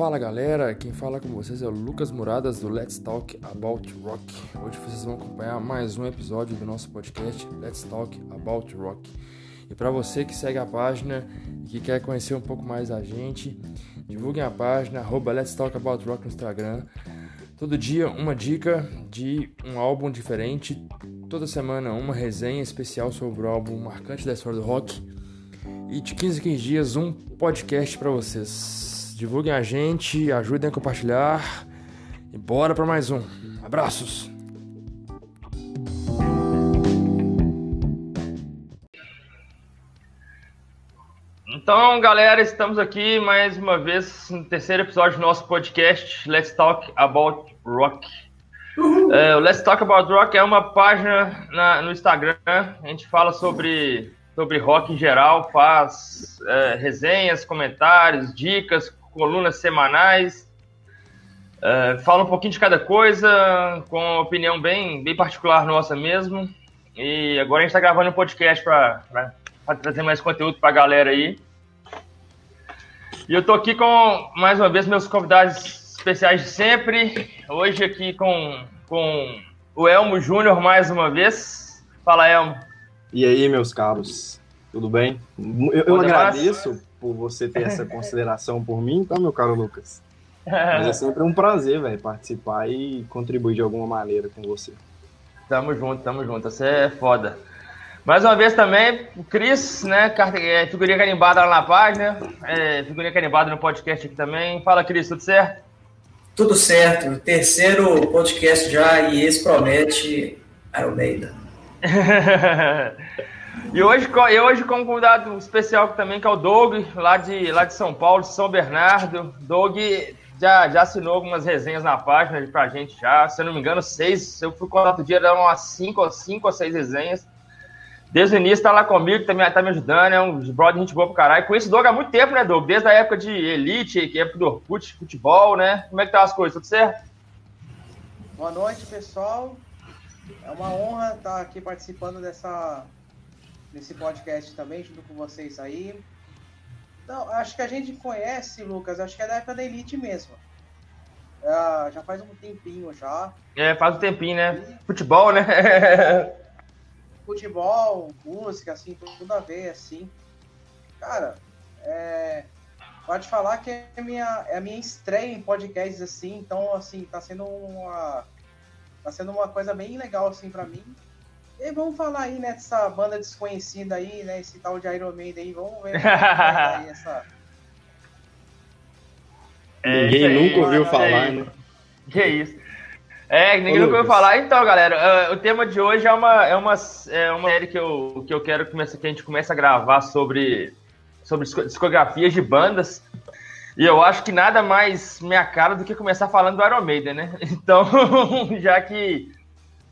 Fala galera, quem fala com vocês é o Lucas Muradas do Let's Talk About Rock. Hoje vocês vão acompanhar mais um episódio do nosso podcast Let's Talk About Rock. E para você que segue a página e que quer conhecer um pouco mais da gente, divulguem a página Let's Talk About Rock no Instagram. Todo dia uma dica de um álbum diferente, toda semana uma resenha especial sobre o álbum marcante da história do rock. E de 15 em 15 dias um podcast para vocês. Divulguem a gente, ajudem a compartilhar. E bora para mais um. Abraços! Então, galera, estamos aqui mais uma vez no terceiro episódio do nosso podcast Let's Talk About Rock. É, o Let's Talk About Rock é uma página na, no Instagram. A gente fala sobre, sobre rock em geral, faz é, resenhas, comentários, dicas, colunas semanais. Uh, fala um pouquinho de cada coisa, com uma opinião bem, bem particular nossa mesmo. E agora a gente está gravando um podcast para trazer mais conteúdo para a galera aí. E eu estou aqui com, mais uma vez, meus convidados especiais de sempre. Hoje aqui com, com o Elmo Júnior mais uma vez. Fala, Elmo. E aí, meus caros, tudo bem? Eu, eu agradeço por você ter essa consideração por mim, tá, meu caro Lucas? Mas é sempre um prazer, velho, participar e contribuir de alguma maneira com você. Tamo junto, tamo junto. Você é foda. Mais uma vez também, o Cris, né? É, figurinha carimbada lá na página, é, figurinha carimbada no podcast aqui também. Fala, Cris, tudo certo? Tudo certo. Terceiro podcast já e esse promete Maiden. E hoje, e hoje com um convidado especial também, que é o Doug, lá de, lá de São Paulo, São Bernardo. Doug já, já assinou algumas resenhas na página pra gente já, se eu não me engano, seis. Eu fui contar dia, eram umas cinco, cinco ou seis resenhas. Desde o início tá lá comigo, tá me, tá me ajudando, é um brother gente boa pro caralho. Conheço o Doug há muito tempo, né, Doug? Desde a época de Elite, que é do Orkut, futebol, né? Como é que tá as coisas? Tudo certo? Boa noite, pessoal. É uma honra estar aqui participando dessa nesse podcast também, junto com vocês aí. Então, acho que a gente conhece, Lucas, acho que é da época da Elite mesmo. Uh, já faz um tempinho já. É, faz um tempinho, né? E... Futebol, né? Futebol, música, assim, tudo a ver, assim. Cara, é... pode falar que é a, minha, é a minha estreia em podcasts, assim, então, assim, tá sendo uma... Tá sendo uma coisa bem legal, assim, para mim. E vamos falar aí, né, dessa banda desconhecida aí, né, esse tal de Iron Maiden aí, vamos ver aí essa... É, ninguém nunca ouviu falar, né? Que isso. É, ninguém Ô, nunca ouviu falar. Então, galera, uh, o tema de hoje é uma, é uma, é uma série que eu, que eu quero começar, que a gente começa a gravar sobre, sobre discografias de bandas. E eu acho que nada mais minha cara do que começar falando do Iron Maiden, né? Então, já que,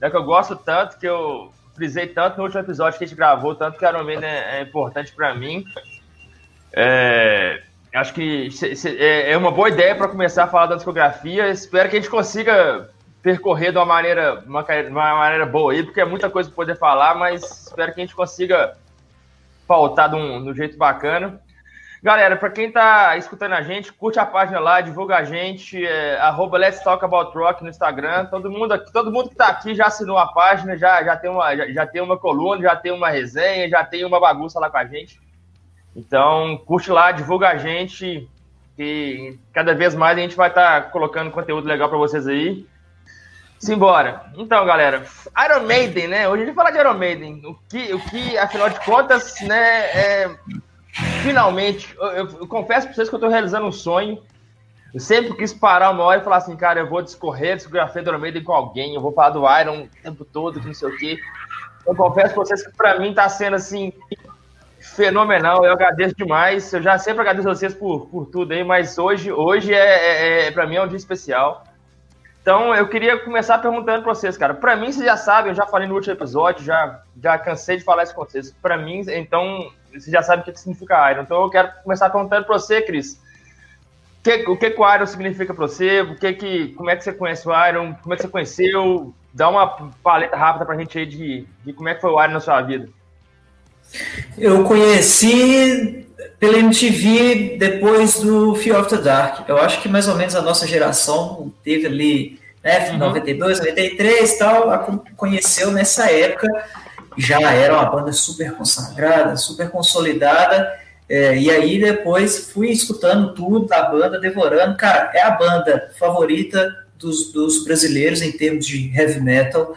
já que eu gosto tanto, que eu, frisei tanto no último episódio que a gente gravou, tanto que Iron Man é, é importante para mim. É, acho que é, é uma boa ideia para começar a falar da discografia. Espero que a gente consiga percorrer de uma maneira, uma, uma maneira boa aí, porque é muita coisa para poder falar, mas espero que a gente consiga pautar de um, de um jeito bacana. Galera, para quem tá escutando a gente, curte a página lá, divulga a gente, é, Let's Talk About Rock no Instagram. Todo mundo aqui, todo mundo que tá aqui já assinou a página, já, já, tem uma, já, já, tem uma coluna, já tem uma resenha, já tem uma bagunça lá com a gente. Então, curte lá, divulga a gente, e cada vez mais a gente vai estar tá colocando conteúdo legal para vocês aí. Simbora. Então, galera, Iron Maiden, né? Hoje a gente vai falar de Iron Maiden. O que, o que afinal de contas, né, é finalmente, eu, eu, eu confesso para vocês que eu estou realizando um sonho. Eu sempre quis parar uma hora e falar assim, cara, eu vou discorrer discografia do Almeida com alguém, eu vou falar do Iron o tempo todo, que não sei o quê. Eu confesso para vocês que para mim está sendo assim fenomenal. Eu agradeço demais. Eu já sempre agradeço a vocês por, por tudo aí, mas hoje, hoje é, é, é para mim é um dia especial. Então, eu queria começar perguntando para vocês, cara. Para mim, vocês já sabem, eu já falei no último episódio, já, já cansei de falar isso com vocês. Para mim, então, você já sabe o que, significa Iron. Então eu quero começar perguntando para você, Cris. Que, o que, que o Iron significa para você? O que que, como é que você conhece o Iron? Como é que você conheceu? Dá uma paleta rápida para a gente aí de, de como é que foi o Iron na sua vida. Eu conheci pela MTV depois do Fear of the Dark. Eu acho que mais ou menos a nossa geração teve ali, né, uhum. 92, 93 e tal, conheceu nessa época. Já era uma banda super consagrada, super consolidada. É, e aí depois fui escutando tudo da banda, devorando. Cara, é a banda favorita dos, dos brasileiros em termos de heavy metal.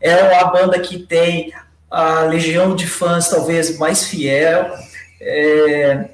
É uma banda que tem a legião de fãs talvez mais fiel. É,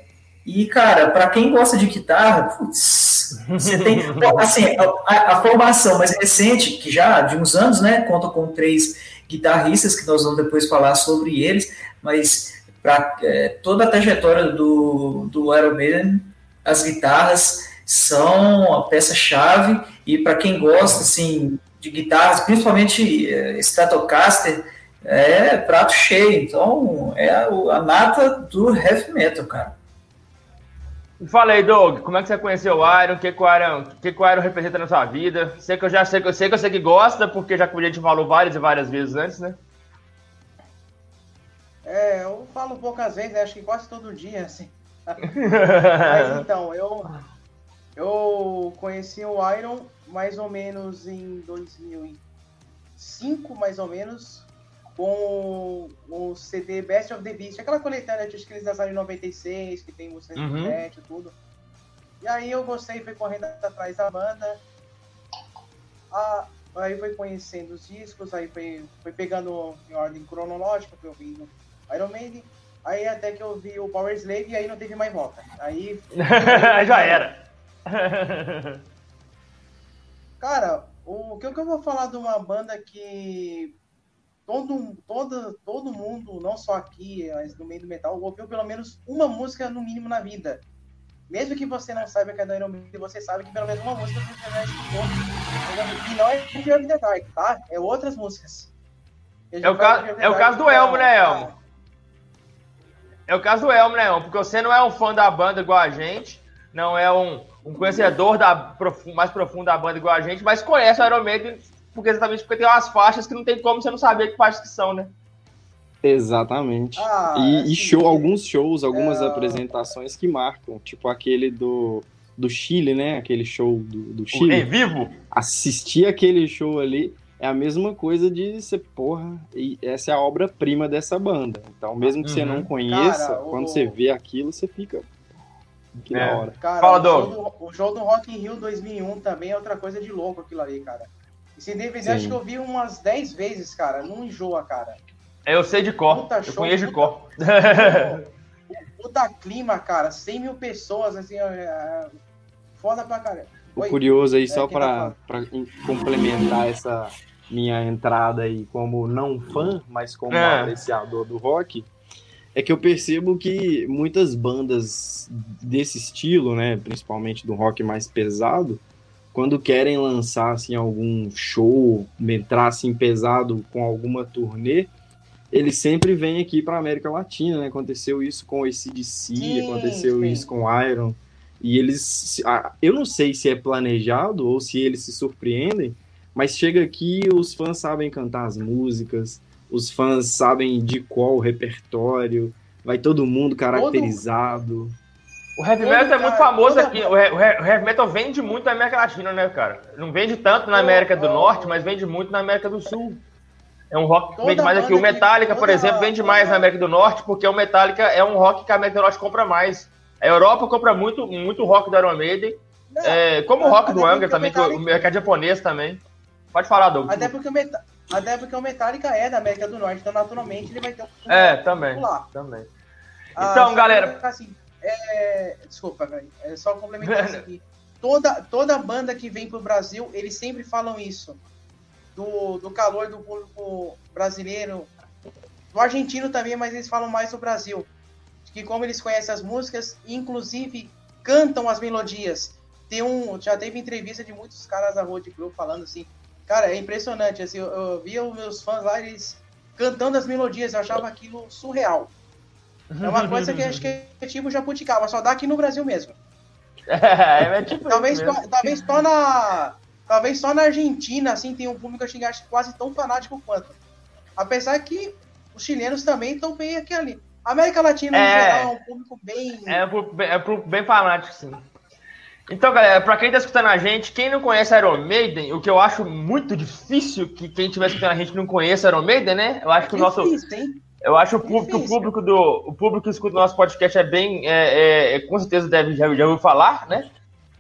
e, cara, para quem gosta de guitarra, putz, você tem. assim, a, a, formação mais recente, que já de uns anos, né, conta com três guitarristas, que nós vamos depois falar sobre eles, mas para é, toda a trajetória do, do Iron Maiden, as guitarras são a peça-chave, e para quem gosta, assim, de guitarras, principalmente é, Stratocaster, é prato cheio. Então, é a, a nata do heavy metal, cara. Fala aí, Doug, como é que você conheceu o Iron? O que, que, o Iron, que, que o Iron representa na sua vida? Sei que eu já sei, eu sei que eu sei que gosta, porque já que a gente falou várias e várias vezes antes, né? É, eu falo poucas vezes, acho que quase todo dia, assim. Mas então, eu, eu conheci o Iron mais ou menos em 2005, mais ou menos, com o CD Best of the Beast, aquela coletânea que eles lançaram em 96, que tem música uhum. internet e tudo. E aí eu gostei, fui correndo atrás da banda. Ah, aí foi conhecendo os discos, aí foi, foi pegando em ordem cronológica, que eu vi no Iron Maiden. Aí até que eu vi o Power Slave e aí não teve mais volta. Aí. Já era. Cara, o que eu vou falar de uma banda que todo, todo, todo mundo, não só aqui, mas no meio do metal, ouviu pelo menos uma música no mínimo na vida. Mesmo que você não saiba que é da Iron Maiden, você sabe que pelo menos uma música você já escutou. E não é Fear the Dark, tá? É outras músicas. É o, caso, é o caso do Elmo, né, Elmo? É o caso do Elmo, né, Elmo? Porque você não é um fã da banda igual a gente, não é um, um conhecedor da, mais profundo da banda igual a gente, mas conhece o Iron Maiden porque exatamente porque tem umas faixas que não tem como você não saber que faixas que são, né? Exatamente. Ah, e, e, show, alguns shows, algumas é... apresentações que marcam, tipo aquele do, do Chile, né? Aquele show do, do Chile. Em vivo? Assistir aquele show ali é a mesma coisa de ser, porra, e essa é a obra-prima dessa banda. Então, mesmo que uhum. você não conheça, Cara, quando o... você vê aquilo, você fica. Que é. da hora. Cara, Fala, o, show do, o show do Rock in Rio 2001 também é outra coisa de louco aquilo ali, cara. Esse DVD Sim. acho que eu vi umas 10 vezes, cara. Não enjoa, cara. É, eu sei de cor. Puta eu show, conheço de cor. Puta clima, cara. 100 mil pessoas, assim, é... foda pra caramba. O curioso aí, é, só pra, pra complementar essa minha entrada aí como não fã, mas como é. apreciador do rock, é que eu percebo que muitas bandas desse estilo, né, principalmente do rock mais pesado, quando querem lançar assim, algum show, entrar assim pesado com alguma turnê, eles sempre vêm aqui para América Latina, né? Aconteceu isso com o ACDC, sim, aconteceu sim. isso com o Iron. E eles. Eu não sei se é planejado ou se eles se surpreendem, mas chega aqui os fãs sabem cantar as músicas, os fãs sabem de qual repertório, vai todo mundo caracterizado. Todo o heavy metal é muito famoso aqui. O heavy metal vende muito na América Latina, né, cara? Não vende tanto na América do Norte, mas vende muito na América do Sul. É um rock que vende mais aqui. O Metallica, por exemplo, vende mais na América do Norte, porque o Metallica é um rock que a América do Norte compra mais. A Europa compra muito, muito rock do Iron Maiden. É, como o rock do Angra também, que o mercado japonês também. Pode falar, Douglas. Até porque, o Met... Até porque o Metallica é da América do Norte, então naturalmente ele vai ter um. É, também. Também. Ah, então, galera. Assim, é, desculpa, velho. É só complementar isso aqui. Toda, toda banda que vem pro Brasil, eles sempre falam isso. Do, do calor do público brasileiro. Do argentino também, mas eles falam mais do Brasil. Que como eles conhecem as músicas, inclusive cantam as melodias. Tem um, já teve entrevista de muitos caras da Road Crew falando assim, cara, é impressionante, assim, eu, eu via os meus fãs lá, eles cantando as melodias, eu achava aquilo surreal. É uma coisa que acho que é tipo jabuticaba, só dá aqui no Brasil mesmo. É, é tipo talvez, mesmo. talvez só na talvez só na Argentina assim tem um público que acho quase tão fanático quanto. Apesar que os chilenos também estão bem aqui ali. América Latina, É. no geral, é um público bem. É pro, é pro bem fanático, sim. Então, galera, pra quem tá escutando a gente, quem não conhece Iron Maiden, o que eu acho muito difícil que quem estiver escutando a gente não conheça Iron Maiden, né? Eu acho que o nosso. Difícil, hein? Eu acho o público, o público do. O público que escuta o nosso podcast é bem. é- é- é- com certeza deve já, já ouviu falar, né?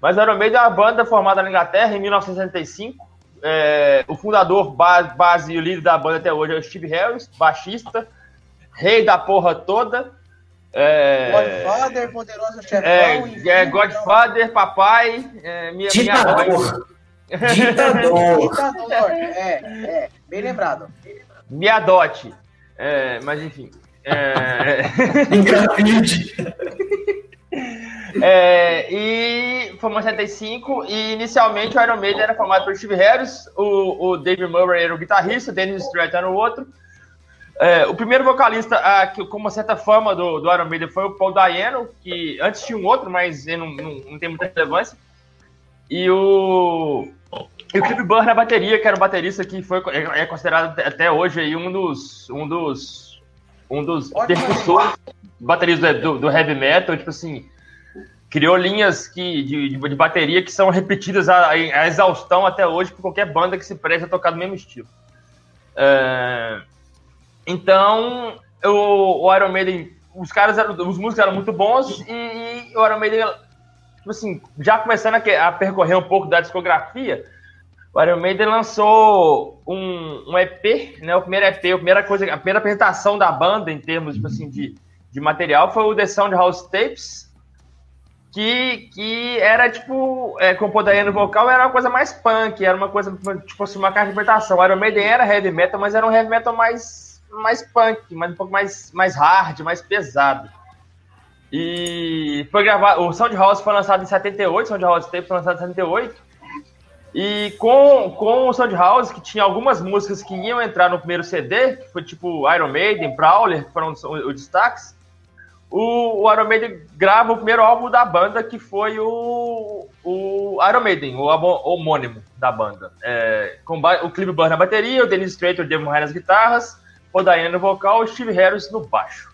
Mas o Iron Maiden é uma banda formada na Inglaterra em 1965. É, o fundador, ba- base e o líder da banda até hoje é o Steve Harris, baixista, rei da porra toda. É, Godfather, Poderoso Chefão. é, é Godfather, papai, é, minha, minha mãe. Ditador. Ditador. Ditador. É, é, bem lembrado. Me adote. É, mas enfim. É, Engravide. é, e formou em 75 e inicialmente o Iron Maiden era formado por Steve Harris, o, o David Murray era o guitarrista, o Dennis Strait era o outro. É, o primeiro vocalista ah, que, com uma certa fama do, do Iron Maiden foi o Paul Dayano, que antes tinha um outro, mas não, não, não tem muita relevância. E o, e o Cliff Burr na bateria, que era o baterista que foi, é, considerado até- hoje aí um dos, um dos, um dos percussores, bateristas do, do heavy metal, tipo assim, criou linhas que, de, de, de bateria que são repetidas a, a exaustão até hoje por qualquer banda que se preste a tocar do mesmo estilo. É, então, o, o Iron Maiden, os caras eram, os músicos eram muito bons e, e o Iron Maiden, tipo assim, já começando a, a percorrer um pouco da discografia, o Iron Maiden lançou um, um EP, né? O primeiro EP, a primeira coisa, a primeira apresentação da banda em termos tipo assim, de, de material foi o The Sound House Tapes, que, que era tipo, é, com o no vocal, era uma coisa mais punk, era uma coisa, tipo assim, uma carta de interpretação. O Iron Maiden era heavy metal, mas era um heavy metal mais, mais punk, mais, um pouco mais, mais hard, mais pesado. E foi gravado, o Sound House foi lançado em 78, Sound House Tape foi lançado em 78. E com, com o Sound House, que tinha algumas músicas que iam entrar no primeiro CD, que foi tipo Iron Maiden, Prowler, que foram os, os destaques, o, o Iron Maiden grava o primeiro álbum da banda, que foi o, o Iron Maiden, o álbum homônimo da banda. É, com o Clive Burr na bateria, o Dennis Strait, o Dave Murray nas guitarras, o Diane no vocal e o Steve Harris no baixo.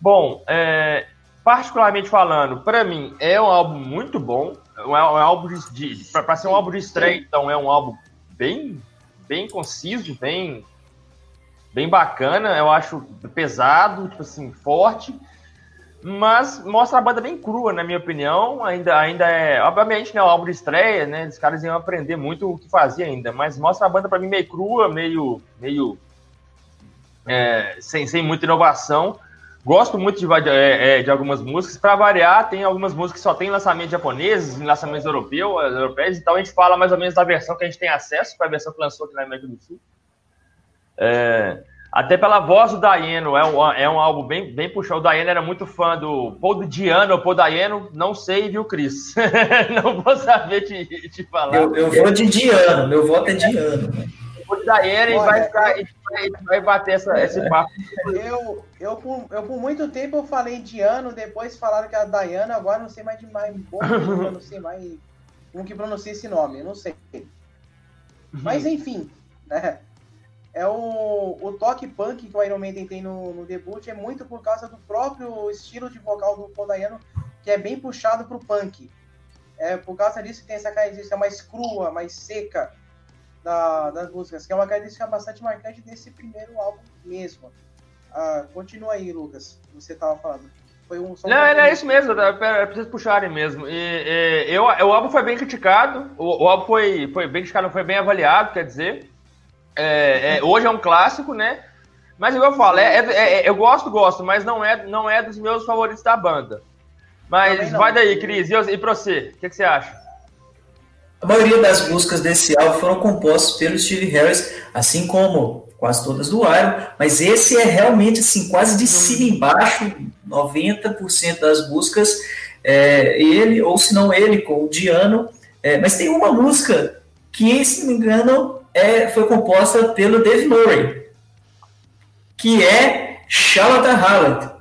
Bom, é, particularmente falando, para mim é um álbum muito bom. É um, é um álbum de, de para ser um álbum de estreia, então é um álbum bem, bem conciso, bem, bem bacana. Eu acho pesado, tipo assim, forte, mas mostra a banda bem crua, na minha opinião. Ainda, ainda é, obviamente, né, o álbum de estreia, né? Os caras iam aprender muito o que fazia ainda, mas mostra a banda para mim meio crua, meio, meio é, sem, sem muita inovação. Gosto muito de, é, é, de algumas músicas. Para variar, tem algumas músicas que só tem lançamentos japoneses, lançamentos europeu, europeus. Então a gente fala mais ou menos da versão que a gente tem acesso, para a versão que lançou aqui na América do Sul. É, até pela voz do Daiano, é um, é um álbum bem, bem puxado. O Daiano era muito fã do Paul do Diano ou Paul Daiano, não sei, viu, Cris? não vou saber te, te falar. Eu, eu vou de Diano, meu voto é Diano. O Daiano e Olha, vai, ficar, a vai, a bater essa, esse papo. Eu, eu, por, eu, por muito tempo, eu falei de ano, depois falaram que era Diana, agora não sei mais de mais. Não sei mais como que pronuncia esse nome, eu não sei. Mas enfim, né? É o, o toque punk que o Iron Maiden tem no, no debut é muito por causa do próprio estilo de vocal do Paul Dayano, que é bem puxado pro punk. É por causa disso que tem essa característica mais crua, mais seca da, das músicas, que é uma característica bastante marcante desse primeiro álbum mesmo. Ah, continua aí, Lucas. Você tava falando. Foi um só Não, é pouquinho. isso mesmo, eu preciso puxarem mesmo. E, e, eu, o álbum foi bem criticado, o, o álbum foi, foi bem criticado, foi bem avaliado, quer dizer. É, é, hoje é um clássico, né? Mas igual eu falo, é, é- é- eu gosto, gosto, mas não é, não é dos meus favoritos da banda. Mas vai daí, Cris, e, e pra você? O que, que você acha? A maioria das músicas desse álbum foram compostas pelo Steve Harris, assim como quase todas do Iron, mas esse é realmente assim, quase de cima embaixo, 90% das músicas é ele, ou se não ele, com o Diano, é, mas tem uma música que, se não me engano, é, foi composta pelo Dave Murray, que é Charlotte Hallett.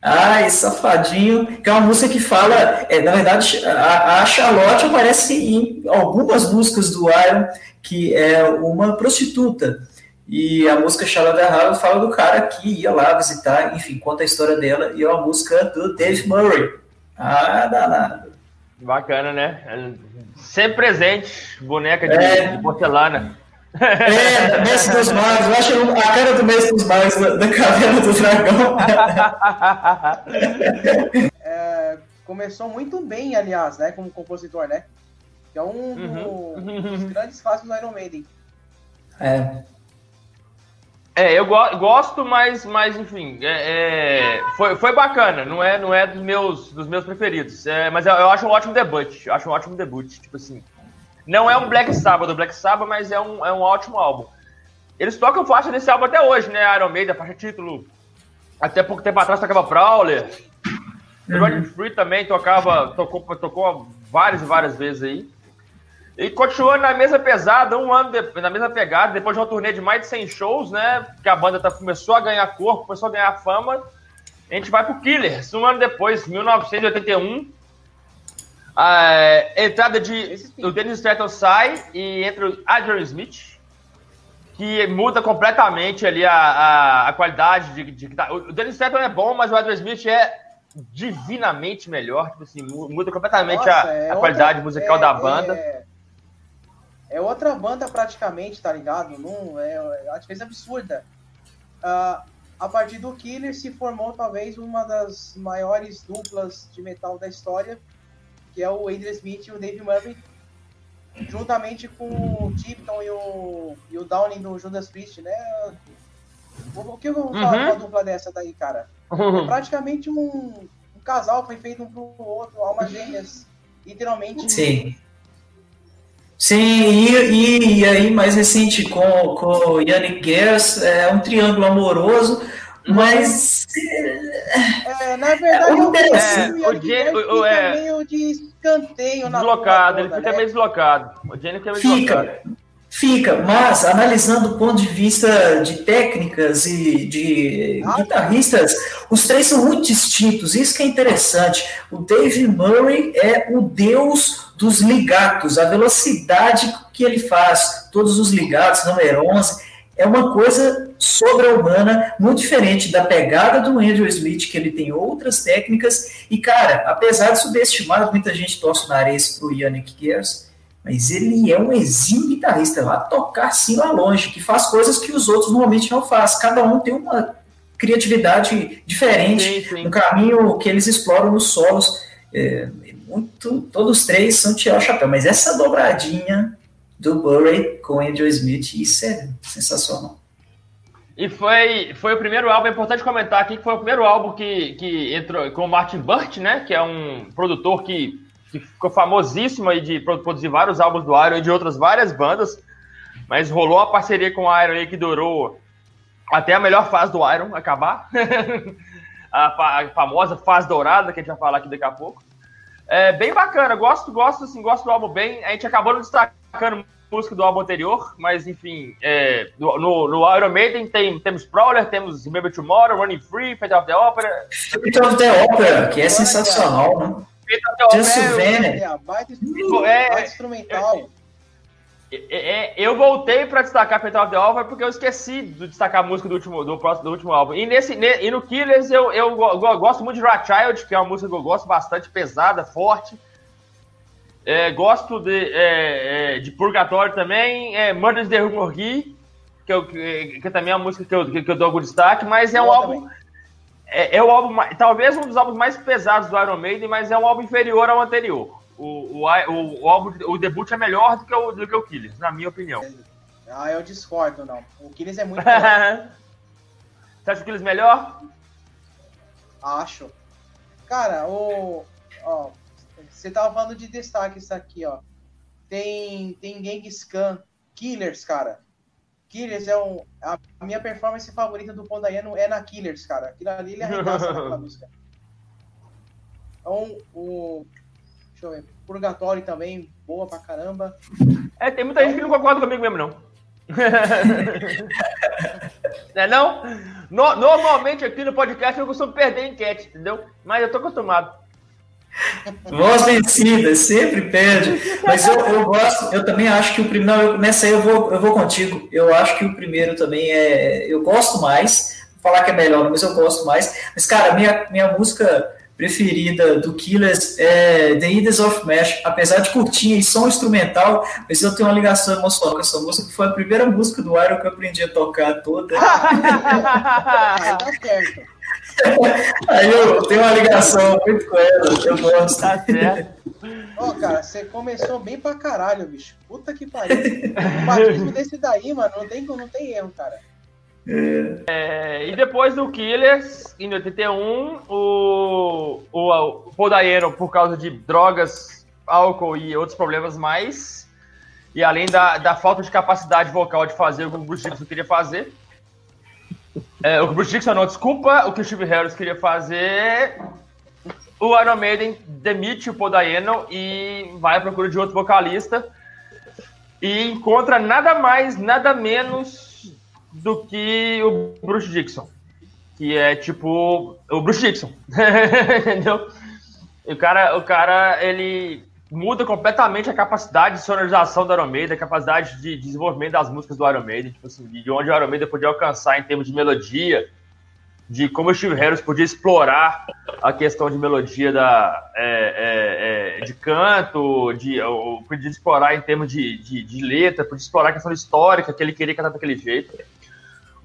Ai, safadinho, que é uma música que fala, é, na verdade, a, a Charlotte aparece em algumas músicas do Iron, que é uma prostituta, E a música Shallow the fala do cara que ia lá visitar, enfim, conta a história dela, e é uma música do Dave Murray. Ah, danado. Bacana, né? Sempre presente, boneca de, é. de porcelana. É, Mestre dos Magos, eu acho a cara do Mestre dos Magos da Caverna do Dragão. É, começou muito bem, aliás, né, como compositor, né? Que é um uhum. dos grandes fãs do Iron Maiden. É. É, eu go gosto, mas, mas enfim, é, é, foi, foi bacana. Não é, não é dos meus, dos meus preferidos. É, mas eu, eu, acho um ótimo debut. Eu acho um ótimo debut. Tipo assim, não é um Black Sabbath Black Sabbath, mas é um, é um ótimo álbum. Eles tocam faixa desse álbum até hoje, né? Iron Maiden, faixa título. Até pouco tempo atrás tocava Prowler. Uhum. Running Free também tocava, tocou, tocou várias e várias vezes aí. E continuando na mesma pesada, um ano de, na mesma pegada, depois de uma turnê de mais de 100 shows, né? Que a banda tá, começou a ganhar corpo, começou a ganhar fama. A gente vai pro Killers, um ano depois, 1981. A entrada de. O Dennis Stratton sai e entra o Adrian Smith, que muda completamente ali a, a, a qualidade de, de, de, O Dennis Stratton é bom, mas o Adrian Smith é divinamente melhor. Tipo assim, muda completamente Nossa, a, é a qualidade outra, musical é, da banda. É é outra banda praticamente, tá ligado? Não, é, é uma diferença absurda. Uh, a partir do Killer se formou talvez uma das maiores duplas de metal da história, que é o Adrian Smith e o Dave Murray, juntamente com o Tipton e o, e o Downing do Judas Priest, né? O que eu vou falar uhum. uma dupla dessa daí, cara? É praticamente um, um casal que foi feito um pro outro, almas gêmeas, literalmente. Sim Sim, e, e, e, aí mais recente com, com o Yannick Gers, é um triângulo amoroso, mas... É, na verdade, é, o, é, o, Jenny, o, é, meio de escanteio na Deslocado, ele fica né? meio deslocado. O Jenny fica meio fica, deslocado. Fica, mas analisando do ponto de vista de técnicas e de ah, guitarristas, os três são muito distintos, isso que é interessante. O Dave Murray é o deus dos ligados, a velocidade que ele faz, todos os ligados, número 11, é uma coisa sobre-humana, muito diferente da pegada do Andrew Smith, que ele tem outras técnicas, e cara, apesar de subestimar, muita gente torce o nariz pro Yannick Gers, mas ele é um exímio guitarrista, lá tocar assim lá longe, que faz coisas que os outros normalmente não fazem, cada um tem uma criatividade diferente, sim, sim. um caminho que eles exploram nos solos, é, muito, todos três são tirar o chapéu, mas essa dobradinha do Burry com Andrew Smith, isso é sensacional. E foi, foi o primeiro álbum, é importante comentar aqui que foi o primeiro álbum que, que entrou com o Martin Burt, né? Que é um produtor que, que ficou famosíssimo aí de produzir vários álbuns do Iron e de outras várias bandas. Mas rolou a parceria com o Iron aí que durou até a melhor fase do Iron acabar. a, a, famosa fase dourada, que a gente vai falar aqui daqui a pouco. É bem bacana, gosto, gosto, assim, gosto do álbum bem. A gente acabou não destacando música do álbum anterior, mas enfim, é, no, no Iron Maiden tem, temos Prowler, temos Remember Tomorrow, Running Free, Fate of the Opera. Fate of the Opera, que é sensacional, né? Fate of the Opera. É, é, é, instrumental. É, é, eu voltei para destacar Fatal of the Alva porque eu esqueci de destacar a música do último, do próximo, do último álbum. E, nesse, e no Killers eu, eu, eu, gosto muito de Rat Child, que é uma música que eu gosto bastante, pesada, forte. É, gosto de, é, é de Purgatório também, é, Murders the Rumorgui, que, eu, que, que também é uma música que eu, que, que eu dou algum destaque, mas é um eu álbum. É, é, o álbum, talvez um dos álbuns mais pesados do Iron Maiden, mas é um álbum inferior ao anterior o, o, o, o, álbum, o debut é melhor do que o, do que o Killers, na minha opinião. Ah, eu discordo, não. O Killers é muito melhor. Você acha o Killers melhor? Acho. Cara, o. Ó, você tava falando de destaque isso aqui, ó. Tem, tem Genghis Khan, Killers, cara. Killers é um. A minha performance favorita do Pondaiano é na Killers, cara. Aquilo ali ele arregaça naquela música. Então, o, Deixa eu ver. Purgatório também, boa pra caramba. É, tem muita gente que não concorda comigo mesmo, não. não é não? No, normalmente aqui no podcast eu costumo perder enquete, entendeu? Mas eu tô acostumado. Voz vencida, sempre perde. Mas eu, eu gosto, eu também acho que o primeiro. Não, eu, nessa aí eu vou, eu vou contigo. Eu acho que o primeiro também é. Eu gosto mais. Vou falar que é melhor, mas eu gosto mais. Mas, cara, minha, minha música preferida do Killers é The Ides of Mesh, apesar de curtinha e som instrumental, mas eu tenho uma ligação emocional com essa música, que foi a primeira música do Iron que eu aprendi a tocar toda. Tá certo. Aí eu tenho uma ligação muito com ela, eu gosto. Tá certo. Ó, cara, você começou bem pra caralho, bicho. Puta que pariu. Um batismo desse daí, mano, não tem, não tem erro, cara. É, e depois do Killers, em 81, o, o, o Dayano, por causa de drogas, álcool e outros problemas mais, e além da, da falta de capacidade vocal de fazer o que o Bruce Dixon queria fazer, é, o Bruce Dixon não, desculpa, o que o Steve Harris queria fazer, o Iron Maiden demite o Paul Dayano e vai à procura de outro vocalista e encontra nada mais, nada menos do que o Bruce Dixon. Que é tipo o Bruce Dixon. Entendeu? O cara, o cara, ele muda completamente a capacidade de sonorização do Iron Maiden, a capacidade de desenvolvimento das músicas do Iron Maiden, tipo assim, de onde o Iron Maiden podia alcançar em termos de melodia, de como o Steve Harris podia explorar a questão de melodia da, é, é, é, de canto, de, podia explorar em termos de, de, de letra, podia explorar a questão histórica que ele queria cantar daquele jeito.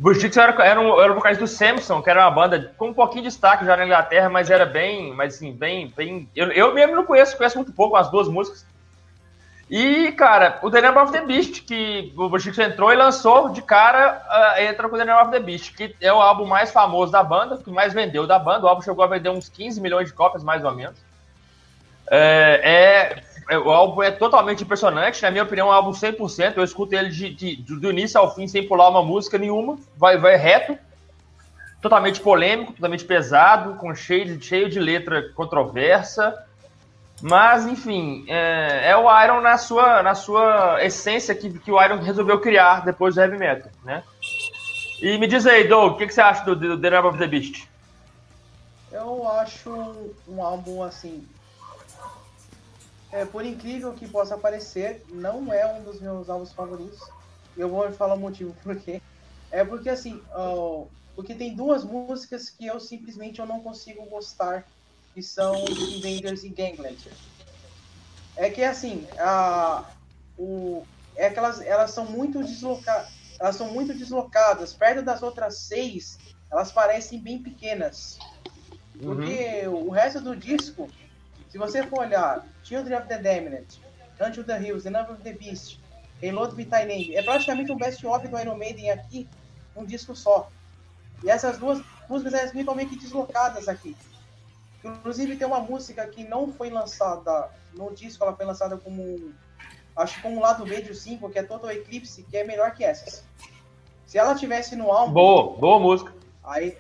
Bruce era, era, um, era o vocalista do Samson, que era uma banda com um pouquinho de destaque já na Inglaterra, mas era bem, mas assim, bem, bem. Eu, eu mesmo não conheço, conheço muito pouco as duas músicas. E, cara, o Number of the Beast, que o Bruce entrou e lançou de cara, uh, entra com o Number of the Beast, que é o álbum mais famoso da banda, que mais vendeu da banda. O álbum chegou a vender uns 15 milhões de cópias, mais ou menos. É é, o álbum é totalmente impressionante, na minha opinião, é um álbum 100%. Eu escuto ele de, de, do início ao fim sem pular uma música nenhuma, vai, vai reto, totalmente polêmico, totalmente pesado, com cheio cheio de letra controversa. Mas, enfim, é, é, o Iron na sua, na sua essência que, que o Iron resolveu criar depois do heavy metal, né? E me diz aí, Doug, o que, que você acha do, do The Number of the Beast? Eu acho um álbum, assim, é, por incrível que possa parecer, não é um dos meus álbuns favoritos. Eu vou falar o motivo por quê. É porque assim, porque tem duas músicas que eu simplesmente eu não consigo gostar, que são Invaders e Gangland. É que assim, a, o, é que elas, elas são muito deslocadas, elas são muito deslocadas. Perto das outras seis, elas parecem bem pequenas. Porque uhum. o resto do disco se você for olhar Children of the Damned, Until the Hills, The Number of the Beast, Reload Vitae Name, é praticamente um best-of do Iron Maiden aqui, um disco só. E essas duas músicas elas ficam meio que deslocadas aqui. Inclusive tem uma música que não foi lançada no disco, ela foi lançada como acho que como um lado B de 5, que é Total Eclipse, que é melhor que essas. Se ela tivesse no álbum. Boa, boa música. Aí,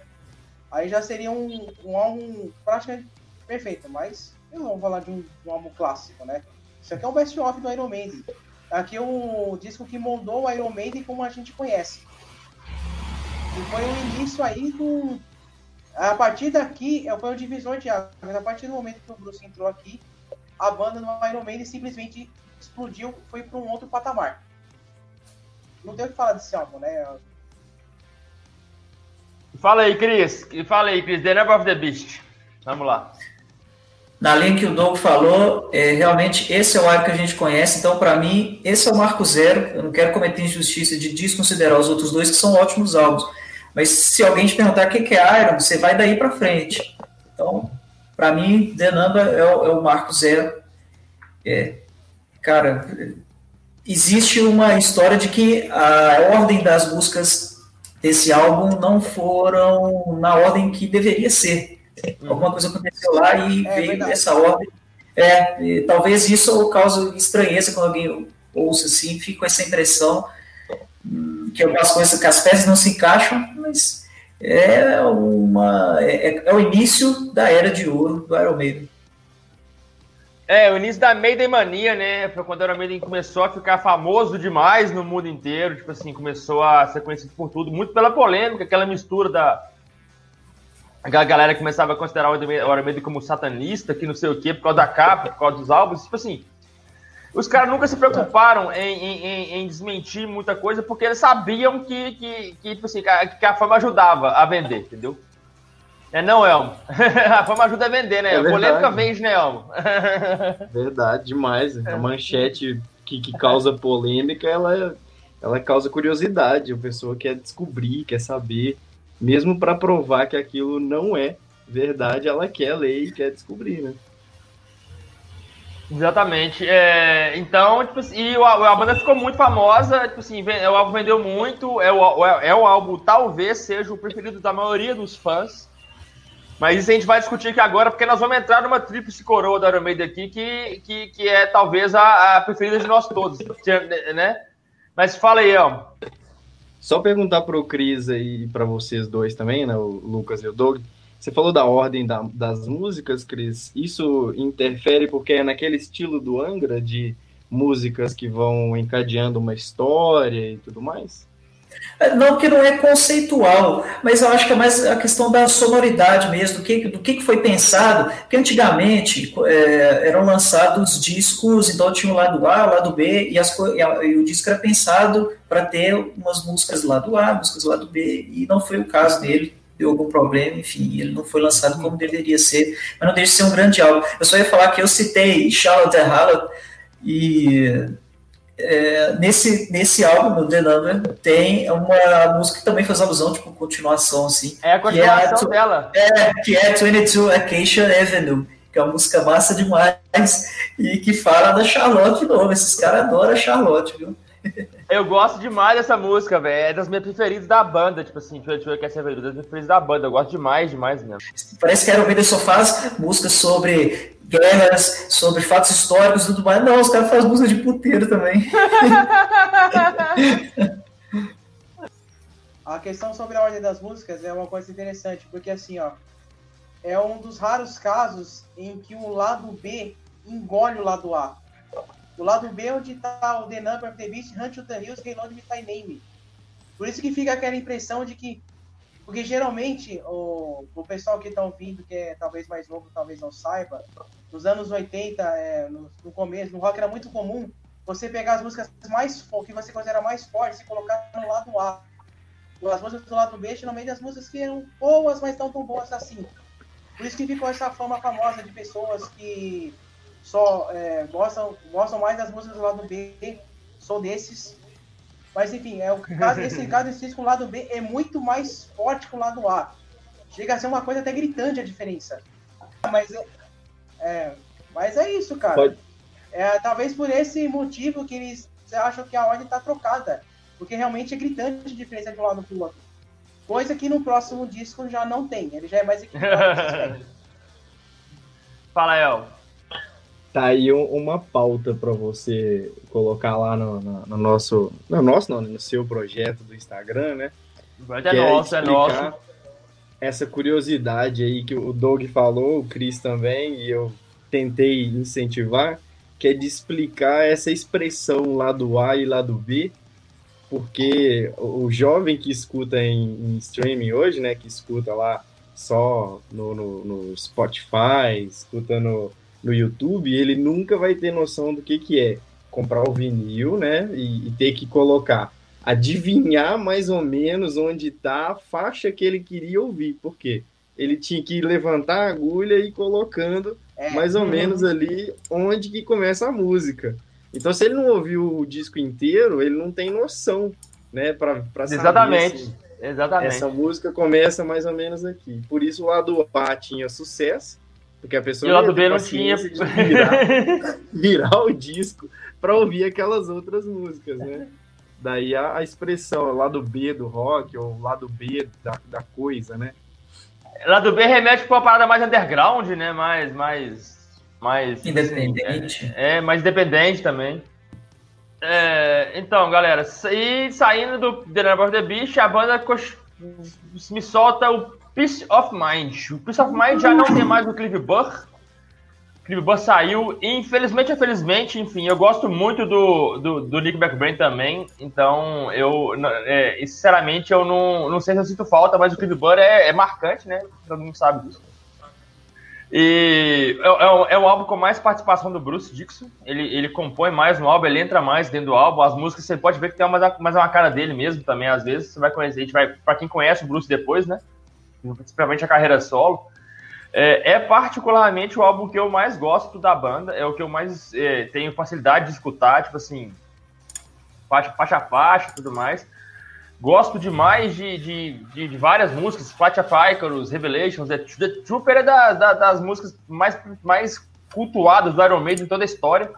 aí já seria um, um álbum praticamente perfeito, mas eu vou falar de um, de um álbum clássico, né? Isso aqui é um best-of do Iron Maiden. Aqui é o disco que moldou o Iron Maiden como a gente conhece. E foi o início aí do. A partir daqui, foi o divisor de águas. A partir do momento que o Bruce entrou aqui, a banda no Iron Maiden simplesmente explodiu, foi para um outro patamar. Não tem o que falar desse álbum, né? Fala aí, Cris. Fala aí, Cris. The Number of the Beast. Vamos lá na linha que o Doug falou, é, realmente esse é o ar que a gente conhece, então para mim esse é o marco zero, eu não quero cometer injustiça de desconsiderar os outros dois que são ótimos álbuns, mas se alguém te perguntar o que é Iron, você vai daí para frente. Então, para mim, Number é o, é o marco zero. É, cara, existe uma história de que a ordem das músicas desse álbum não foram na ordem que deveria ser. Alguma coisa aconteceu lá e é, veio verdade. essa ordem. É, talvez isso cause estranheza quando alguém ouça assim, fica com essa impressão hum, que algumas coisas, que as peças não se encaixam, mas é uma é, é o início da era de ouro do Iron Maiden. É, o início da Maiden Mania, né? Foi quando o Iron Maiden começou a ficar famoso demais no mundo inteiro. Tipo assim, começou a ser conhecido por tudo, muito pela polêmica, aquela mistura da, a galera começava a considerar o Maiden como satanista, que não sei o quê, por causa da capa, por causa dos álbuns. Tipo assim, os caras nunca se preocuparam em, em, em, desmentir muita coisa, porque eles sabiam que, que, que, tipo assim, que a fama ajudava a vender, entendeu? É não, Elmo. a fama ajuda a vender, né? É Polêmica vende, né, Elmo? verdade, demais. A manchete que, que causa polêmica, ela, ela causa curiosidade. A pessoa quer descobrir, quer saber. Mesmo para provar que aquilo não é verdade, ela quer ler e quer descobrir, né? Exatamente. É, então, tipo assim, e a, banda ficou muito famosa, tipo assim, o álbum vendeu muito, é o, é, é o álbum talvez seja o preferido da maioria dos fãs. Mas isso a gente vai discutir aqui agora, porque nós vamos entrar numa tríplice coroa da Iron Maiden aqui, que, que, que é talvez a, a preferida de nós todos, né? Mas fala aí, Elmo. Só perguntar para o Cris e para vocês dois também, né, o Lucas e o Doug, você falou da ordem da, das músicas, Cris. Isso interfere porque é naquele estilo do Angra de músicas que vão encadeando uma história e tudo mais? Não, que não é conceitual, mas eu acho que é mais a questão da sonoridade mesmo, do que, do que foi pensado, porque antigamente é, eram lançados discos, então tinha o lado A, o lado B, e, as, e, a, e o disco era pensado para ter umas músicas do lado A, músicas do lado B, e não foi o caso dele, deu algum problema, enfim, ele não foi lançado como deveria ser, mas não deixa de ser um grande álbum. Eu só ia falar que eu citei Charlotte Harlot, e é, nesse, nesse álbum, no The Number, tem uma música que também faz alusão, tipo, continuação, assim. É a continuação que é a, dela. É, que é 22 Acacia Avenue, que é uma música massa demais e que fala da Charlotte de novo. Esses caras adoram a Charlotte, viu? Eu gosto demais dessa música, velho. É das minhas preferidas da banda, tipo assim, deixa eu ver que essa é das minhas preferidas da banda. Eu gosto demais, demais mesmo. Parece que era o só faz músicas sobre guerras, sobre fatos históricos e tudo mais. Não, os caras fazem música de puteiro também. a questão sobre a ordem das músicas é uma coisa interessante, porque assim, ó, é um dos raros casos em que o lado B engole o lado A. O lado B é onde está o The Number of the Beast, Hunt the Hills, Reload with My Name. Por isso que fica aquela impressão de que. Porque geralmente o, o pessoal que está ouvindo, que é talvez mais novo, talvez não saiba, nos anos 80, é, no, no, começo, no rock era muito comum você pegar as músicas mais que você considera mais fortes e colocar no lado A. As músicas do lado B, geralmente as músicas que eram boas, mas não tão boas assim. Por isso que ficou essa fama famosa de pessoas que só é, gostam, gostam mais das músicas do lado B, sou desses. Mas enfim, é o caso, esse caso específico, o lado B é muito mais forte que o lado A. Chega a ser uma coisa até gritante a diferença. Mas é, é mas é isso, cara. Pode. É, talvez por esse motivo que eles acham que a ordem está trocada. Porque realmente é gritante a diferença de um lado para o outro. Coisa que no próximo disco já não tem. Ele já é mais equilibrado. Fala, El. Tá aí uma pauta para você colocar lá no, no, no, nosso. No nosso, não, no seu projeto do Instagram, né? É, é nosso, é nosso. Essa curiosidade aí que o Doug falou, o Cris também, e eu tentei incentivar, que é de explicar essa expressão lá do A e lá do B, porque o jovem que escuta em, em streaming hoje, né, que escuta lá só no, no, no Spotify, escuta no, no YouTube, ele nunca vai ter noção do que, que é comprar o vinil, né? E, e ter que colocar, adivinhar mais ou menos onde está a faixa que ele queria ouvir. Por quê? Ele tinha que levantar a agulha e ir colocando é. mais ou menos ali onde que começa a música. Então, se ele não ouviu o disco inteiro, ele não tem noção, né? Para saber. Exatamente. Assim, Exatamente. Essa música começa mais ou menos aqui. Por isso o lado A tinha sucesso, porque a pessoa e o lado B não tinha virar, virar o disco para ouvir aquelas outras músicas, né? Daí a, a expressão lado B do rock ou lado B da, da coisa, né? Lado B remete para uma parada mais underground, né? Mais, mais, mais independente. Assim, é, é, mais independente também. É, então, galera, e saindo do The Number of the Beast, a banda me solta o Peace of Mind. O Peace of Mind já não tem mais o Cliff Burr. Clive Burr saiu, e infelizmente, infelizmente, enfim, eu gosto muito do, do, do Nick McBrain também, então eu, é, sinceramente, eu não, não sei se eu sinto falta, mas o Clive Burr é, é marcante, né? Todo mundo sabe disso. E é, é, é, o álbum com mais participação do Bruce Dixon. Ele, ele compõe mais no álbum, ele entra mais dentro do álbum. As músicas você pode ver que tem mais, mais uma cara dele mesmo também, às vezes. Você vai conhecer, a gente vai, pra quem conhece o Bruce depois, né? Principalmente a carreira solo. É, é, particularmente o álbum que eu mais gosto da banda, é o que eu mais é, tenho facilidade de escutar, tipo assim, faixa, faixa a faixa tudo mais. Gosto demais de, de, de, de várias músicas, Flight of Icarus, Revelations, The, The Trooper é da, da, das músicas mais, mais cultuadas do Iron Maiden em toda a história.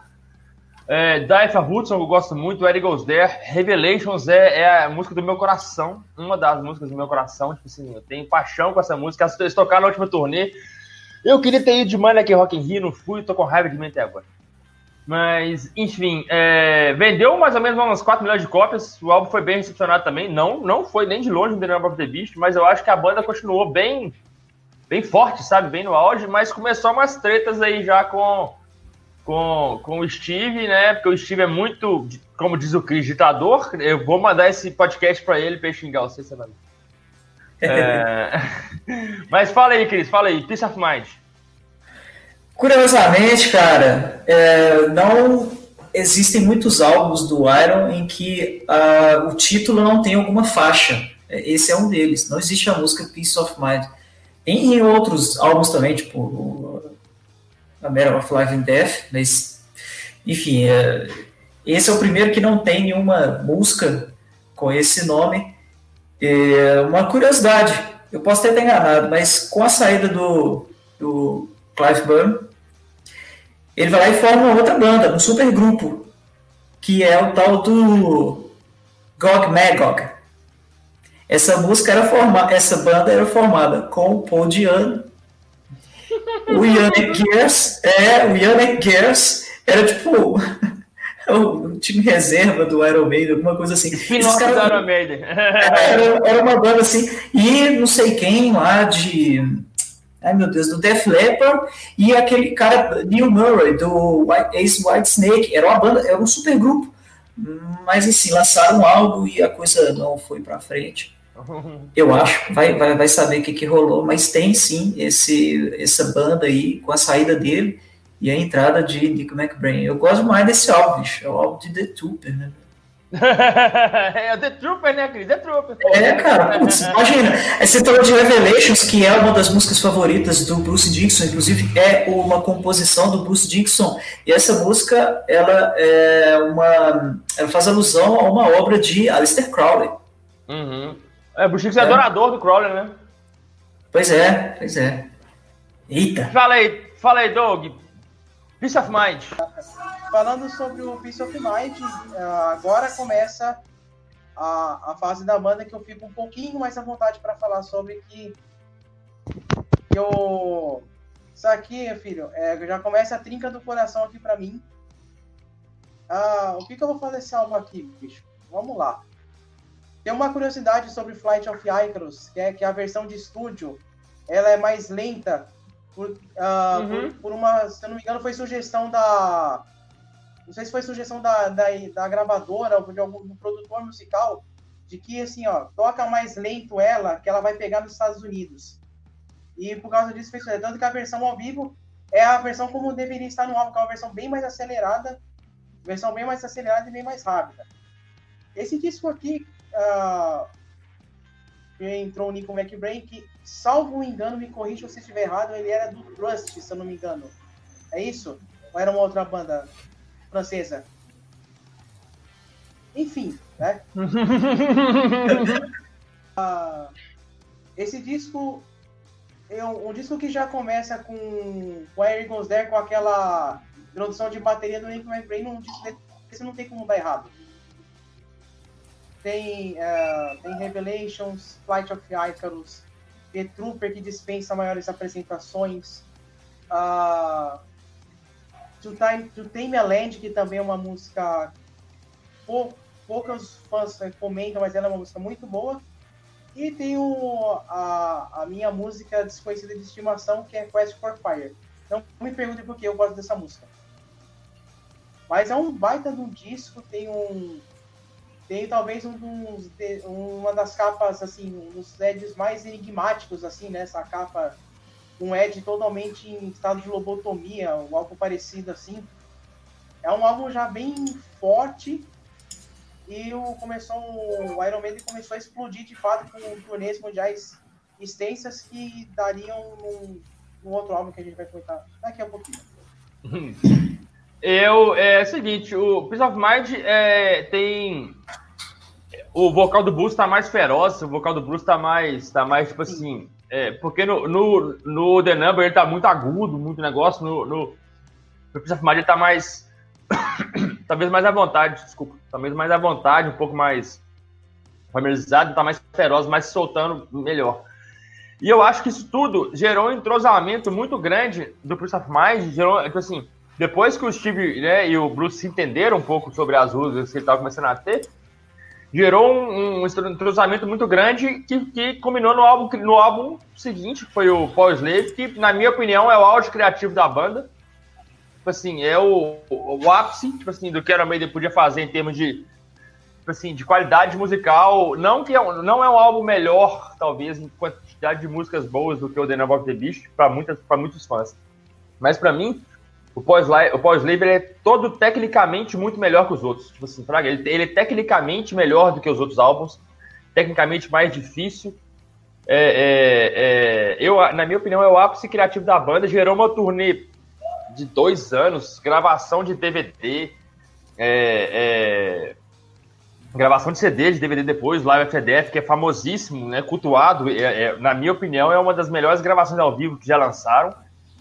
É, Dive Hudson, eu gosto muito, Eric Goes There. Revelations é, é, a música do meu coração, uma das músicas do meu coração. Tipo assim, eu tenho paixão com essa música. Eles tocaram na última turnê. Eu queria ter ido de aqui Rock in Rio, não fui, tô com raiva de mim até agora. Mas, enfim, é, vendeu mais ou menos umas 4 milhões de cópias. O álbum foi bem recepcionado também. Não, não foi nem de longe o Number of the Beast, mas eu acho que a banda continuou bem, bem forte, sabe? Bem no auge, mas começou umas tretas aí já com com, com o Steve, né? Porque o Steve é muito, como diz o Cris, ditador. Eu vou mandar esse podcast para ele para xingar você, você vai. É... Mas fala aí, Cris, fala aí, Peace of Mind. Curiosamente, cara, é, não existem muitos álbuns do Iron em que uh, o título não tem alguma faixa. Esse é um deles. Não existe a música Peace of Mind. Tem em outros álbuns também, tipo a Matter of Life and Death, mas, enfim, é, esse é o primeiro que não tem nenhuma música com esse nome. É uma curiosidade, eu posso ter enganado, mas com a saída do, do Clive Burn, ele vai lá e forma uma outra banda, um super grupo, que é o tal do Gog Magog. Essa música era formada, essa banda era formada com o Paul Diano, o Yannick Gers, é, o Yannick Gers era tipo o time reserva do Iron Maiden, alguma coisa assim. Spin-off do Iron Maiden. Era, era, uma banda assim, e não sei quem lá de. Ai meu Deus, do Def Leppard e aquele cara, Neil Murray, do Ace White Snake. Era uma banda, era um super grupo. Mas assim, lançaram algo e a coisa não foi pra frente. Eu acho, vai, vai, vai saber o que, que rolou, mas tem sim esse, essa banda aí com a saída dele e a entrada de Nick McBrain. Eu gosto mais desse álbum, bicho. É o álbum de The Trooper, né? é o The Trooper, né, Cris? The Trooper. Pô. É, cara, putz, imagina. Você falou de Revelations, que é uma das músicas favoritas do Bruce Dixon, inclusive é uma composição do Bruce Dixon. E essa música, ela é uma. Ela faz alusão a uma obra de Aleister Crowley. Uhum. É, o Chico é, é adorador do Crawler, né? Pois é, pois é. Eita. Fala aí, fala aí, Doug. Peace of Mind. Falando sobre o Peace of Mind, agora começa a, a fase da banda que eu fico um pouquinho mais à vontade para falar sobre que, que eu. Isso aqui, filho, é, já começa a trinca do coração aqui para mim. Ah, o que, que eu vou fazer esse álbum aqui, bicho? Vamos lá. Tem uma curiosidade sobre Flight of Icarus, que é que a versão de estúdio ela é mais lenta por, uh, uhum. por, por, uma, se eu não me engano, foi sugestão da. Não sei se foi sugestão da, da, da gravadora ou de algum do produtor musical, de que assim, ó, toca mais lento ela, que ela vai pegar nos Estados Unidos. E por causa disso fez Tanto que a versão ao vivo é a versão como deveria estar no álbum, que é uma versão bem mais acelerada, versão bem mais acelerada e bem mais rápida. Esse disco aqui, uh, entrou o Nico McBrain, que, salvo engano, me corrija se estiver errado, ele era do Trust, se eu não me engano. É isso? Ou era uma outra banda francesa? Enfim, né? uh, esse disco é um, um, disco que já começa com o Eric Goes There, com aquela introdução de bateria do Nico McBrain, um disco desse não tem como dar errado tem, uh, tem Revelations, Flight of Icarus, The Trooper, que dispensa maiores apresentações, uh, to, Time, to Land, que também é uma música pou, fãs comentam, mas ela é uma música muito boa. E tem o, a, a minha música desconhecida de estimação, que é Quest for Fire. Não me perguntem por que eu gosto dessa música. Mas é um baita de um disco, tem um. Tem talvez um dos, uma das capas, assim, um dos LEDs mais enigmáticos, assim, né? capa. Um Ed totalmente em estado de lobotomia, um algo parecido assim. É um álbum já bem forte, e o, começou, o Iron Maiden começou a explodir de fato com turnês mundiais extensas que dariam num outro álbum que a gente vai comentar daqui a pouquinho. Eu, é, é o seguinte, o Peace of Mind é, tem. O vocal do Bruce tá mais feroz, o vocal do Bruce tá mais, tá mais tipo assim. É, porque no, no, no The Number ele tá muito agudo, muito negócio. No, no, no Peace of Mind ele tá mais. talvez mais à vontade, desculpa. Talvez mais à vontade, um pouco mais familiarizado, tá mais feroz, mais soltando melhor. E eu acho que isso tudo gerou um entrosamento muito grande do Prince of Mind, gerou, tipo assim, depois que o Steve né, e o Bruce entenderam um pouco sobre as luzes que ele estava começando a ter, gerou um, um entrosamento muito grande que, que culminou no álbum, no álbum seguinte, que foi o Paul Slave, que, na minha opinião, é o auge criativo da banda. Tipo assim, é o, o, o ápice tipo assim, do que Iron Maiden podia fazer em termos de tipo assim, de qualidade musical. Não que é, não é um álbum melhor, talvez, em quantidade de músicas boas do que o The Number of the Beast, para muitos fãs. Mas para mim, o pós-Labor é todo tecnicamente muito melhor que os outros. Tipo assim, ele, ele é tecnicamente melhor do que os outros álbuns, tecnicamente mais difícil. É, é, é, eu, na minha opinião, é o ápice criativo da banda. Gerou uma turnê de dois anos, gravação de DVD, é, é, gravação de CD, de DVD depois, Live Death, que é famosíssimo, né, cultuado. É, na minha opinião, é uma das melhores gravações ao vivo que já lançaram.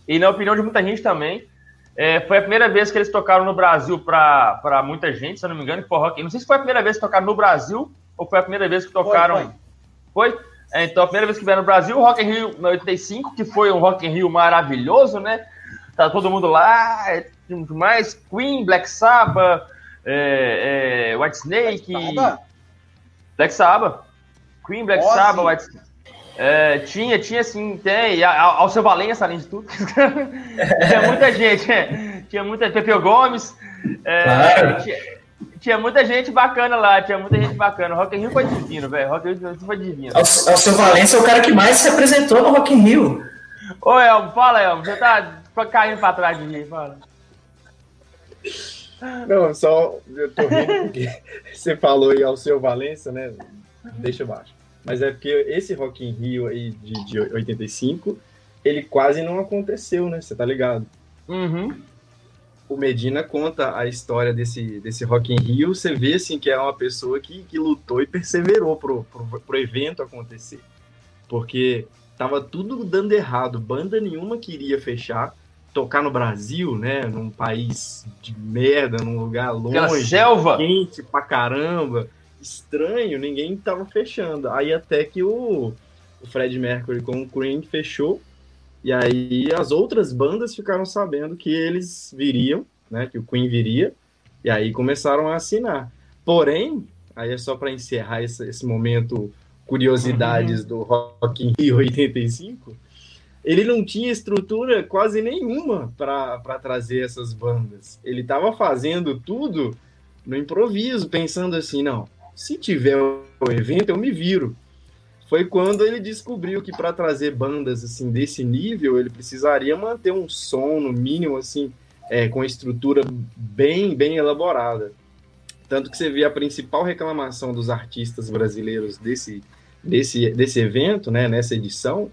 E na opinião de muita gente também. É, foi a primeira vez que eles tocaram no Brasil para muita gente, se eu não me engano, que foi rock. Não sei se foi a primeira vez que tocaram no Brasil ou foi a primeira vez que tocaram. Foi? foi? foi? É, então, a primeira vez que vieram no Brasil, o Rock in Rio 85, que foi um Rock in Rio maravilhoso, né? Tá todo mundo lá, é, mais Queen, Black Sabbath, é, é, White Snake. Black Sabbath? Black Sabbath. Queen, Black Ozzy. Sabbath, White Snake. É, tinha, tinha sim, tem. Ao seu Valença, além de tudo. tinha muita gente. É, tinha muita. Pepeu Gomes. É, claro. tinha, tinha, muita gente bacana lá, tinha muita gente bacana. O Rock in Rio foi divino, velho. Rock in Rio foi divino. Ao, seu Valença é o cara que mais se apresentou no Rock in Rio. Ô, Elmo, fala, Elmo. Você tá caindo pra trás de mim, fala. Não, só eu tô rindo porque você falou aí ao seu Valença, né? Deixa eu baixo mas é porque esse Rock in Rio aí de, de 85, ele quase não aconteceu, né? Você tá ligado? Uhum. O Medina conta a história desse, desse Rock in Rio, você vê, assim, que é uma pessoa que, que lutou e perseverou pro, pro, pro evento acontecer. Porque tava tudo dando errado, banda nenhuma queria fechar, tocar no Brasil, né, num país de merda, num lugar longe, selva. quente pra caramba estranho, ninguém tava fechando. Aí até que o, o Fred Mercury com o Cream fechou, e aí as outras bandas ficaram sabendo que eles viriam, né, que o Queen viria, e aí começaram a assinar. Porém, aí é só para encerrar esse, esse, momento curiosidades uhum. do Rock in Rio 85, ele não tinha estrutura quase nenhuma para trazer essas bandas. Ele estava fazendo tudo no improviso, pensando assim, não, se tiver o evento, eu me viro. Foi quando ele descobriu que para trazer bandas assim desse nível, ele precisaria manter um som no mínimo assim, é, com estrutura bem bem elaborada. Tanto que você vê a principal reclamação dos artistas brasileiros desse desse desse evento, né, nessa edição,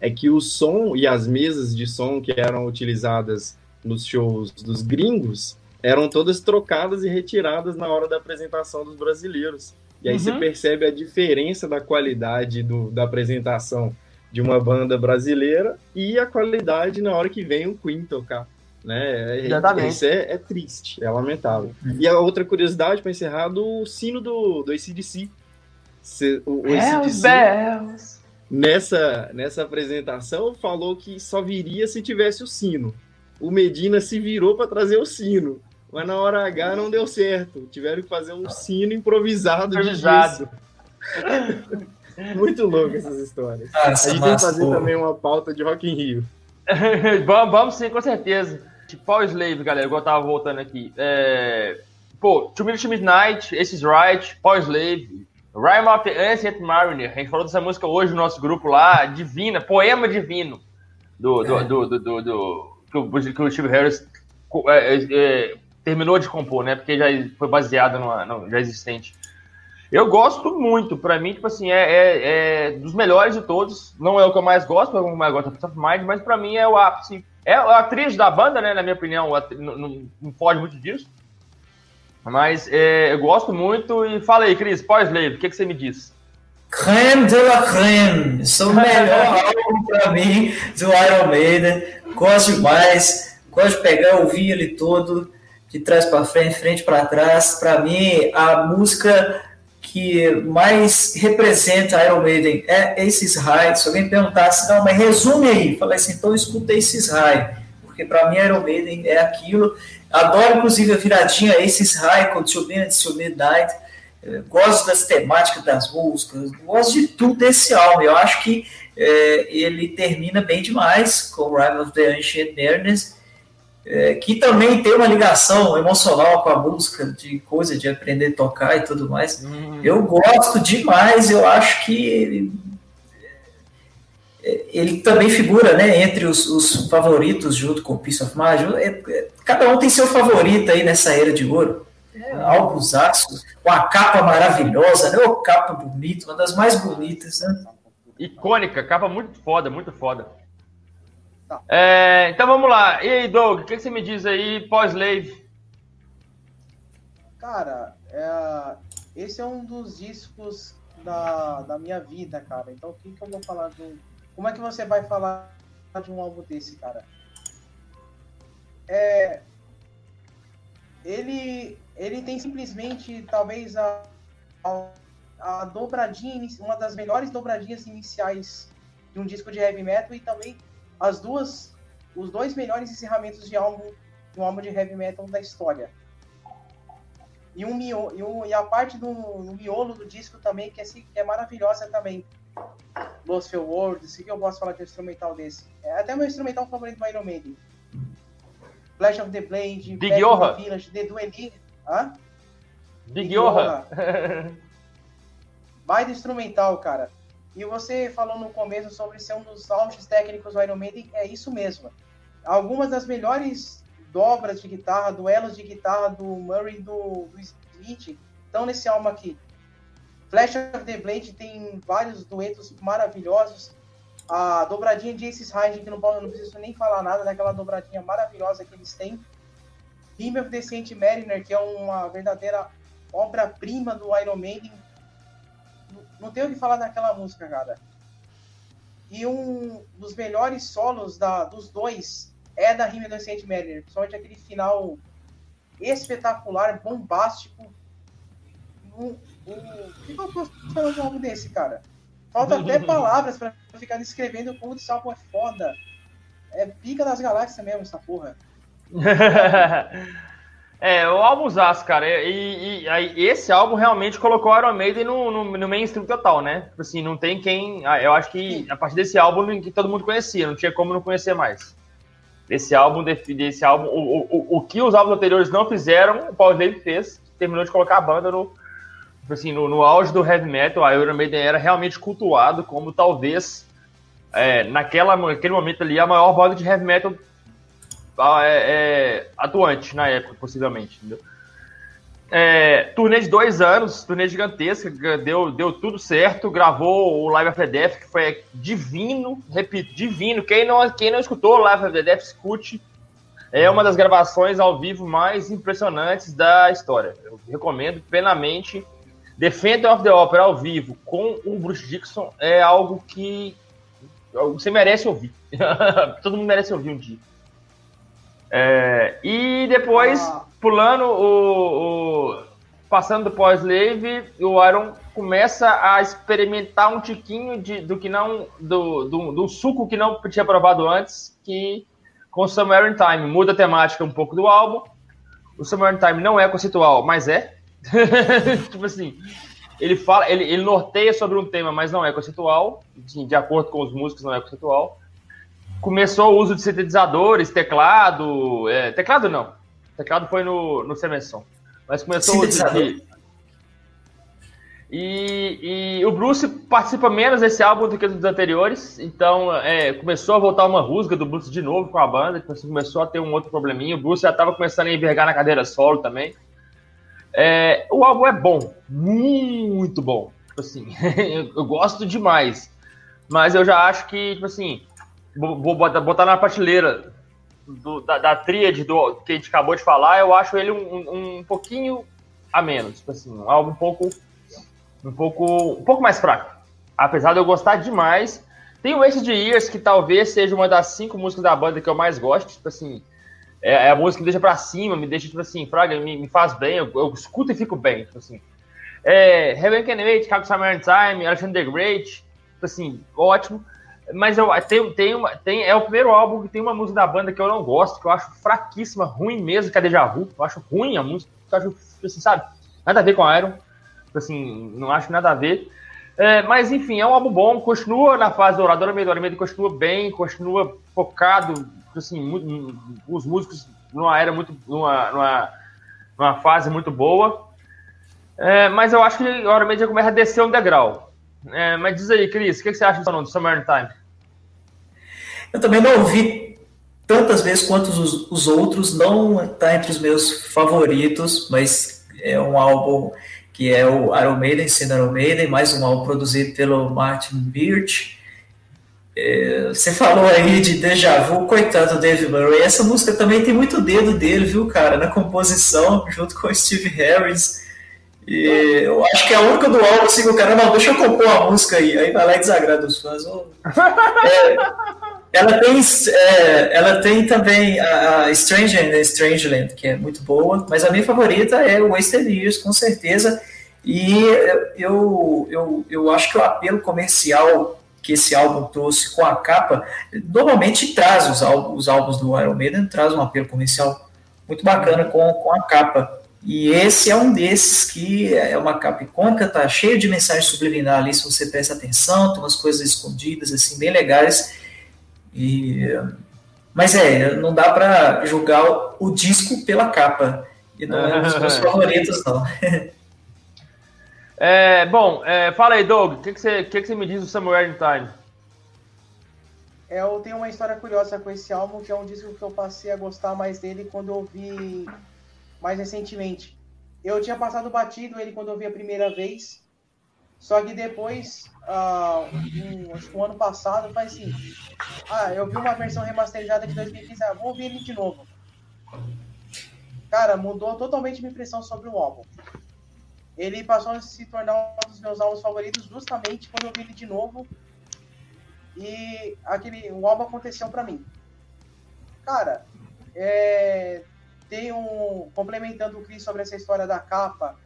é que o som e as mesas de som que eram utilizadas nos shows dos gringos eram todas trocadas e retiradas na hora da apresentação dos brasileiros. E aí uhum. você percebe a diferença da qualidade do, da apresentação de uma banda brasileira e a qualidade na hora que vem o Queen tocar. Né? É, Exatamente. Isso é, é triste, é lamentável. Uhum. E a outra curiosidade, para encerrar, do sino do, do ACDC. Se, o, o ACDC nessa, nessa apresentação falou que só viria se tivesse o sino. O Medina se virou para trazer o sino mas na hora H não deu certo. Tiveram que fazer um sino improvisado, improvisado. de Muito louco essas histórias. Nossa, a gente vai fazer pô. também uma pauta de Rock in Rio. vamos, vamos sim, com certeza. Tipo, Power Slave, galera, igual eu tava voltando aqui. É... Pô, Two Minutes Midnight, Aces Right, Power Slave, Rhyme of the Ancient Mariner. A gente falou dessa música hoje no nosso grupo lá, Divina, Poema Divino, do, do, é. do, do, do, do que, o, que o Steve Harris é, é, é, terminou de compor, né? Porque já foi baseado no já existente. Eu gosto muito, pra mim, tipo assim, é, é, é, dos melhores de todos. Não é o que eu mais gosto, é eu mais gosto da Mind, mas pra mim é o ápice. É a atriz da banda, né? Na minha opinião, não, não, não foge muito disso. Mas é, eu gosto muito. E fala aí, Cris, pós-slave, o que, que você me diz? Creme de la creme. Sou o melhor álbum pra mim do Iron Maiden. Gosto demais. Gosto de pegar, ouvir ele todo, de trás para frente, frente para trás. Para mim, a música que mais representa Iron Maiden é Aces High. Se alguém perguntasse, não, mas resume aí. Falei assim, então escuta Aces High. Porque para mim, Iron Maiden é aquilo. Adoro, inclusive, a viradinha Aces High com Two Minutes to Midnight. Gosto das temáticas das músicas, gosto de tudo desse álbum. Eu acho que é, ele termina bem demais com Rime of the Ancient Mariners é, que também tem uma ligação emocional com a música, de coisa de aprender a tocar e tudo mais. Uhum. Eu gosto demais, eu acho que ele, é, ele também figura né, entre os, os, favoritos junto com Piece of Mind. É, é, cada um tem seu favorito aí nessa era de ouro. É, álbuns aços, com a capa maravilhosa, né? O capa bonita, uma das mais bonitas, né? Icônica, capa muito foda, muito foda. Tá. É, então vamos lá. E aí, Doug, o que, que você me diz aí pós-Slave? Cara, é, esse é um dos discos da, da minha vida, cara. Então o que, que eu vou falar de um. Como é que você vai falar de um álbum desse, cara? É, ele, ele tem simplesmente, talvez, a, a, a dobradinha, uma das melhores dobradinhas iniciais de um disco de heavy metal e também as duas, os dois melhores encerramentos de álbum, de um álbum de heavy metal da história. E, um, e, um, e a parte do, do miolo do disco também, que é, que é maravilhosa também. Lost Field World, se que eu posso falar de um instrumental desse. É até meu instrumental favorito do Iron Maiden. Flash of the Blade, Big Yoha. Village, The Dueling. Hã? Big, Big Yoha. Mais instrumental, cara. E você falou no começo sobre ser um dos auges técnicos do Iron Maiden, é isso mesmo. Algumas das melhores dobras de guitarra, duelos de guitarra do Murray e do, do Smith estão nesse álbum aqui. Flash of the Blade tem vários duetos maravilhosos. A dobradinha de Aces High, que não, não preciso nem falar nada daquela dobradinha maravilhosa que eles têm. Hymn of the Saint Mariner, que é uma verdadeira obra-prima do Iron Maiden, não tenho o que falar daquela música, cara. E um dos melhores solos da, dos dois é da Rima do Saint Mariner, principalmente aquele final espetacular, bombástico. Um, um, o que eu posso falar de um álbum desse, cara? Falta até palavras para ficar descrevendo como esse álbum é foda. É pica das galáxias mesmo, essa porra. É, o álbum Zaz, cara, e, e, e, esse álbum realmente colocou o Iron Maiden no, no, no mainstream total, né? Tipo assim, não tem quem. Ah, eu acho que a partir desse álbum que todo mundo conhecia, não tinha como não conhecer mais. Desse álbum, desse álbum, o, o, o que os álbuns anteriores não fizeram, o Paul David fez, terminou de colocar a banda no, tipo assim, no, no auge do heavy metal, a Iron Maiden era realmente cultuado como talvez, é, naquela, naquele momento ali, a maior banda de heavy metal é, é, atuante na época, possivelmente, entendeu? É, turnê de dois anos, turnê gigantesca, deu, deu tudo certo, gravou o Live the Death, que foi divino, repito, divino. Quem não, quem não escutou o Live the Death, escute. É uma das gravações ao vivo mais impressionantes da história. Eu recomendo plenamente. Defender of the Opera ao vivo com o Bruce Dixon é algo que você merece ouvir. Todo mundo merece ouvir um dia. É, e depois, ah. pulando o, o, Passando do pós-Slave, o Iron começa a experimentar um tiquinho de, do que não. Do, do, do, suco que não tinha provado antes, que com Somewhere in Time. Muda a temática um pouco do álbum. O Somewhere in Time não é conceitual, mas é. tipo assim, ele fala, ele, ele norteia sobre um tema, mas não é conceitual. De, de acordo com os músicos, não é conceitual. Começou o uso de sintetizadores, teclado. É, teclado não. Teclado foi no, no Semerson. Mas começou o uso de. E, e, o Bruce participa menos desse álbum do que dos anteriores, então é, começou a voltar uma rusga do Bruce de novo com a banda, então, começou a ter um outro probleminha. O Bruce já estava começando a envergar na cadeira solo também. É, o álbum é bom, muito bom. Tipo assim, eu gosto demais. Mas eu já acho que, tipo assim, vou botar na prateleira do, da, da tríade do, que a gente acabou de falar, eu acho ele um, um, um pouquinho a menos. Tipo assim, um um pouco, um pouco, um pouco mais fraco. Apesar de eu gostar demais. Tem o Wasted Years, que talvez seja uma das cinco músicas da banda que eu mais gosto. Tipo assim, é, é a música que me deixa pra cima, me deixa, tipo assim, fraga, me, me faz bem, eu, eu, escuto e fico bem, tipo assim. É, Heaven Can Wait, Chicago Summer Time, Alexander the Great, tipo assim, ótimo. Mas eu, tem, tem, uma, tem, é o primeiro álbum que tem uma música da banda que eu não gosto, que eu acho fraquíssima, ruim mesmo, que é Deja Vu. Eu acho ruim a música, eu acho, assim, sabe, nada a ver com Iron. Tipo assim, não acho nada a ver. É, mas enfim, é um álbum bom, continua na fase do Oradora Meio do continua bem, continua focado, assim, os músicos numa era muito, numa, numa, numa fase muito boa. É, mas eu acho que a hora média começa a descer um degrau. É, mas diz aí, Cris, o que, você acha do Summer Time? Eu também não ouvi tantas vezes quanto os, os outros, não está entre os meus favoritos, mas é um álbum que é o Iron Maiden, sendo Iron Maiden, mais um álbum produzido pelo Martin Birch, é, você falou aí de Deja Vu, coitado do Dave Murray. Essa música também tem muito dedo dele, viu, cara, na composição, junto com o Steve Harris. E eu acho que é a única do álbum, assim, o cara, não, deixa eu compor a música aí. Aí vai lá e desagrada os fãs. É, ela, tem, é, ela tem também a, a Strange né, Strangeland, que é muito boa, mas a minha favorita é o Wasted Years, com certeza. E eu, eu, eu acho que o apelo comercial que esse álbum trouxe com a capa, normalmente traz os, álbuns, os álbuns do Iron Maiden, traz um apelo comercial muito bacana com, com a capa. E esse é um desses que é uma capa icônica, tá cheio de mensagem subliminar ali, se você presta atenção, tem umas coisas escondidas, assim, bem legais. E, mas é, não dá para julgar o, o disco pela capa. E não é um dos meus favoritos, não. É, bom, é, fala aí, Doug, o que, que, você, que, que você me diz do Somewhere in Time? É, eu tenho uma história curiosa com esse álbum, que é um disco que eu passei a gostar mais dele quando eu ouvi mais recentemente. Eu tinha passado batido ele quando eu vi a primeira vez, só que depois, uh, um, acho que um ano passado, faz assim, ah, eu vi uma versão remasterizada de 2015, ah, vou ouvir ele de novo. Cara, mudou totalmente minha impressão sobre o álbum ele passou a se tornar um dos meus álbuns favoritos justamente quando eu vi ele de novo e aquele o álbum aconteceu para mim. Cara, é, tem um complementando o Chris sobre essa história da capa,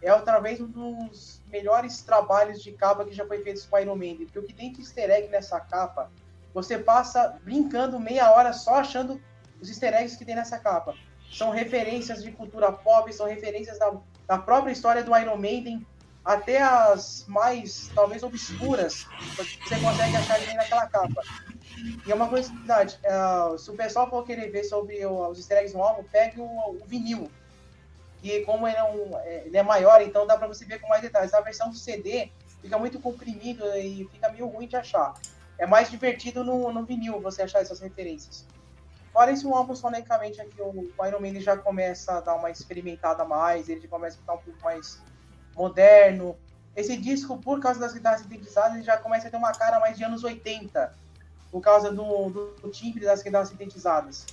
é talvez um dos melhores trabalhos de capa que já foi feito com Iron Man, porque o que tem de easter egg nessa capa, você passa brincando meia hora só achando os easter eggs que tem nessa capa. São referências de cultura pop, são referências da da própria história do Iron Maiden até as mais, talvez, obscuras, você consegue achar ali naquela capa. E é uma curiosidade, uh, se o pessoal for querer ver sobre os easter eggs no álbum, pegue o, o, vinil. E como ele é, um, é, ele é maior, então dá para você ver com mais detalhes. A versão do CD fica muito comprimido e fica meio ruim de achar. É mais divertido no, no vinil você achar essas referências. Fora isso, o álbum sonicamente aqui, o Iron Man já começa a dar uma experimentada mais, ele começa a ficar um pouco mais moderno. Esse disco, por causa das guitarras sintetizadas, ele já começa a ter uma cara mais de anos 80, por causa do, do timbre das guitarras sintetizadas.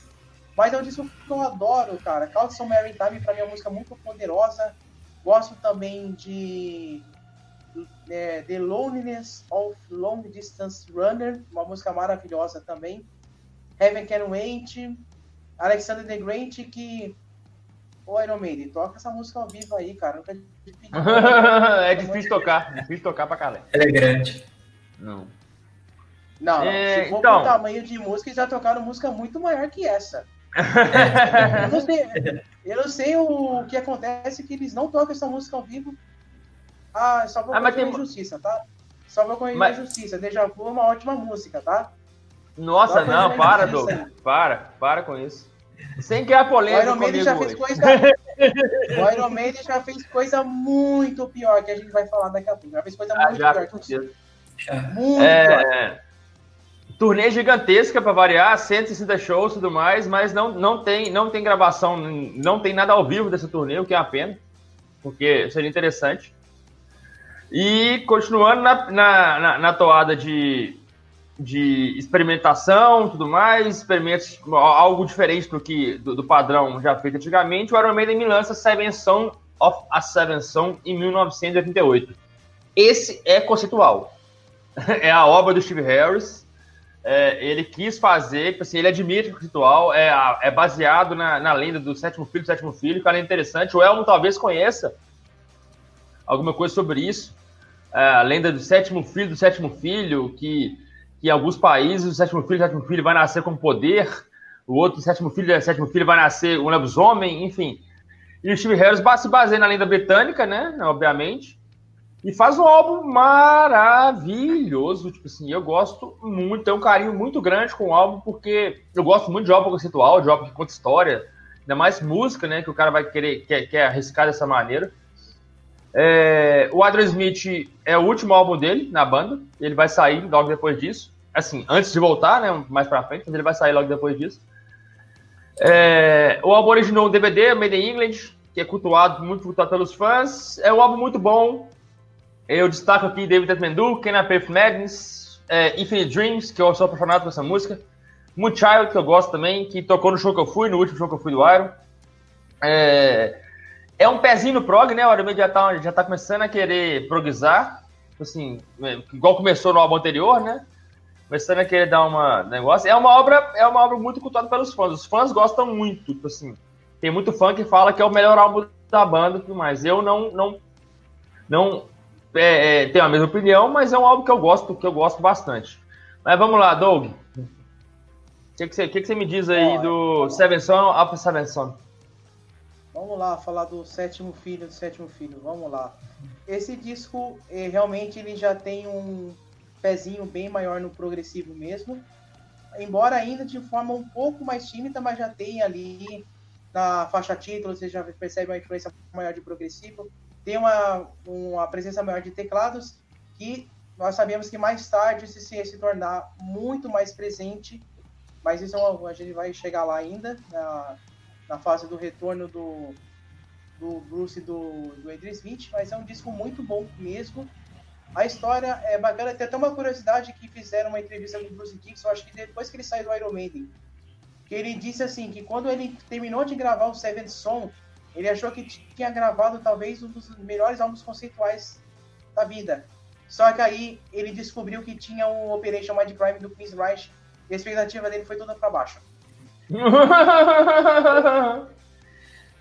Mas é um disco que eu adoro, cara. Call Some Mary Time, pra mim, é uma música muito poderosa. Gosto também de é, The Loneliness of Long Distance Runner, uma música maravilhosa também. Heaven Can Wait, Alexander the Great, que. Ô, Iron Maiden, toca essa música ao vivo aí, cara. Nunca é difícil tocar, difícil tocar pra caralho. Ela é grande. Não. Não, é, se for então... tamanho de música, já tocaram música muito maior que essa. Eu, não sei, eu não sei o que acontece que eles não tocam essa música ao vivo. Ah, só vou ah, tem... a injustiça, tá? Só vou corrigir mas... a injustiça. Deja Vu é uma ótima música, tá? Nossa, não, para, Doug. Para, para com isso. Sem criar polêmica. O Iron Maiden já fez coisa. o Iron Maiden já fez coisa muito pior que a gente vai falar daqui a pouco. Já fez coisa ah, muito já, pior que isso. Muito é... pior. Turnê gigantesca para variar, 160 shows e tudo mais, mas não, não, tem, não tem gravação, não tem nada ao vivo dessa turnê, o que é a pena, porque seria interessante. E continuando na, na, na, na toada de, de experimentação tudo mais, experimentos, algo diferente do que do, do, padrão já feito antigamente, o Iron Maiden me lança Seven Son of a Seven Son em 1988. Esse é conceitual. é a obra do Steve Harris. É, ele quis fazer, tipo assim, ele admite o conceitual, é, é baseado na, na lenda do sétimo filho do sétimo filho, que é interessante. O Elmo talvez conheça alguma coisa sobre isso. É, a lenda do sétimo filho do sétimo filho, que que em alguns países o sétimo filho, o sétimo filho vai nascer com poder, o outro, o sétimo filho, o sétimo filho vai nascer um lobisomem, enfim. E o Steve Harris se baseia na lenda britânica, né, obviamente, e faz um álbum maravilhoso, tipo assim, eu gosto muito, tenho um carinho muito grande com o álbum, porque eu gosto muito de álbum conceitual, de álbum que conta história, ainda mais música, né, que o cara vai querer, quer, quer arriscar dessa maneira. É, o Adrian Smith é o último álbum dele na banda. Ele vai sair logo depois disso. Assim, antes de voltar, né? Mais pra frente, mas ele vai sair logo depois disso. É, o álbum original DVD, Made in England, que é cultuado, muito cultuado pelos fãs. É um álbum muito bom. Eu destaco aqui David Atmendu, Can I Pay Magnus, é, Infinite Dreams, que eu sou apaixonado por essa música. Moonchild, que eu gosto também, que tocou no show que eu fui, no último show que eu fui do Iron. É, é um pezinho no prog, né? O Iron já tá, já tá começando a querer progizar, assim, igual começou no álbum anterior, né? Começando a querer dar uma negócio. É uma obra, é uma obra muito cultuada pelos fãs. Os fãs gostam muito, tipo assim. Tem muito fã que fala que é o melhor álbum da banda e tudo mais. Eu não, não, não é, é, tenho a mesma opinião, mas é um álbum que eu gosto, que eu gosto bastante. Mas vamos lá, Doug. O que, que, você, que, que você me diz aí do Seven Son Alpha Seven Son? Vamos lá, falar do sétimo filho, do sétimo filho, vamos lá. Esse disco, eh, realmente, ele já tem um pezinho bem maior no progressivo mesmo. Embora ainda de forma um pouco mais tímida, mas já tem ali na faixa título, você já percebe uma influência maior de progressivo. Tem uma, uma presença maior de teclados que nós sabemos que mais tarde se, se tornar muito mais presente, mas isso é a gente vai chegar lá ainda, na, na fase do retorno do, do Bruce e do, do Adrian Smith, mas é um disco muito bom mesmo. A história é bacana, tem até uma curiosidade que fizeram uma entrevista com o Bruce Dixon, acho que depois que ele saiu do Iron Maiden, que ele disse assim, que quando ele terminou de gravar o Seventh Song, ele achou que tinha gravado talvez um dos melhores álbuns conceituais da vida. Só que aí ele descobriu que tinha um Operation Mind Crime do Chris Reich e a expectativa dele foi toda para baixo.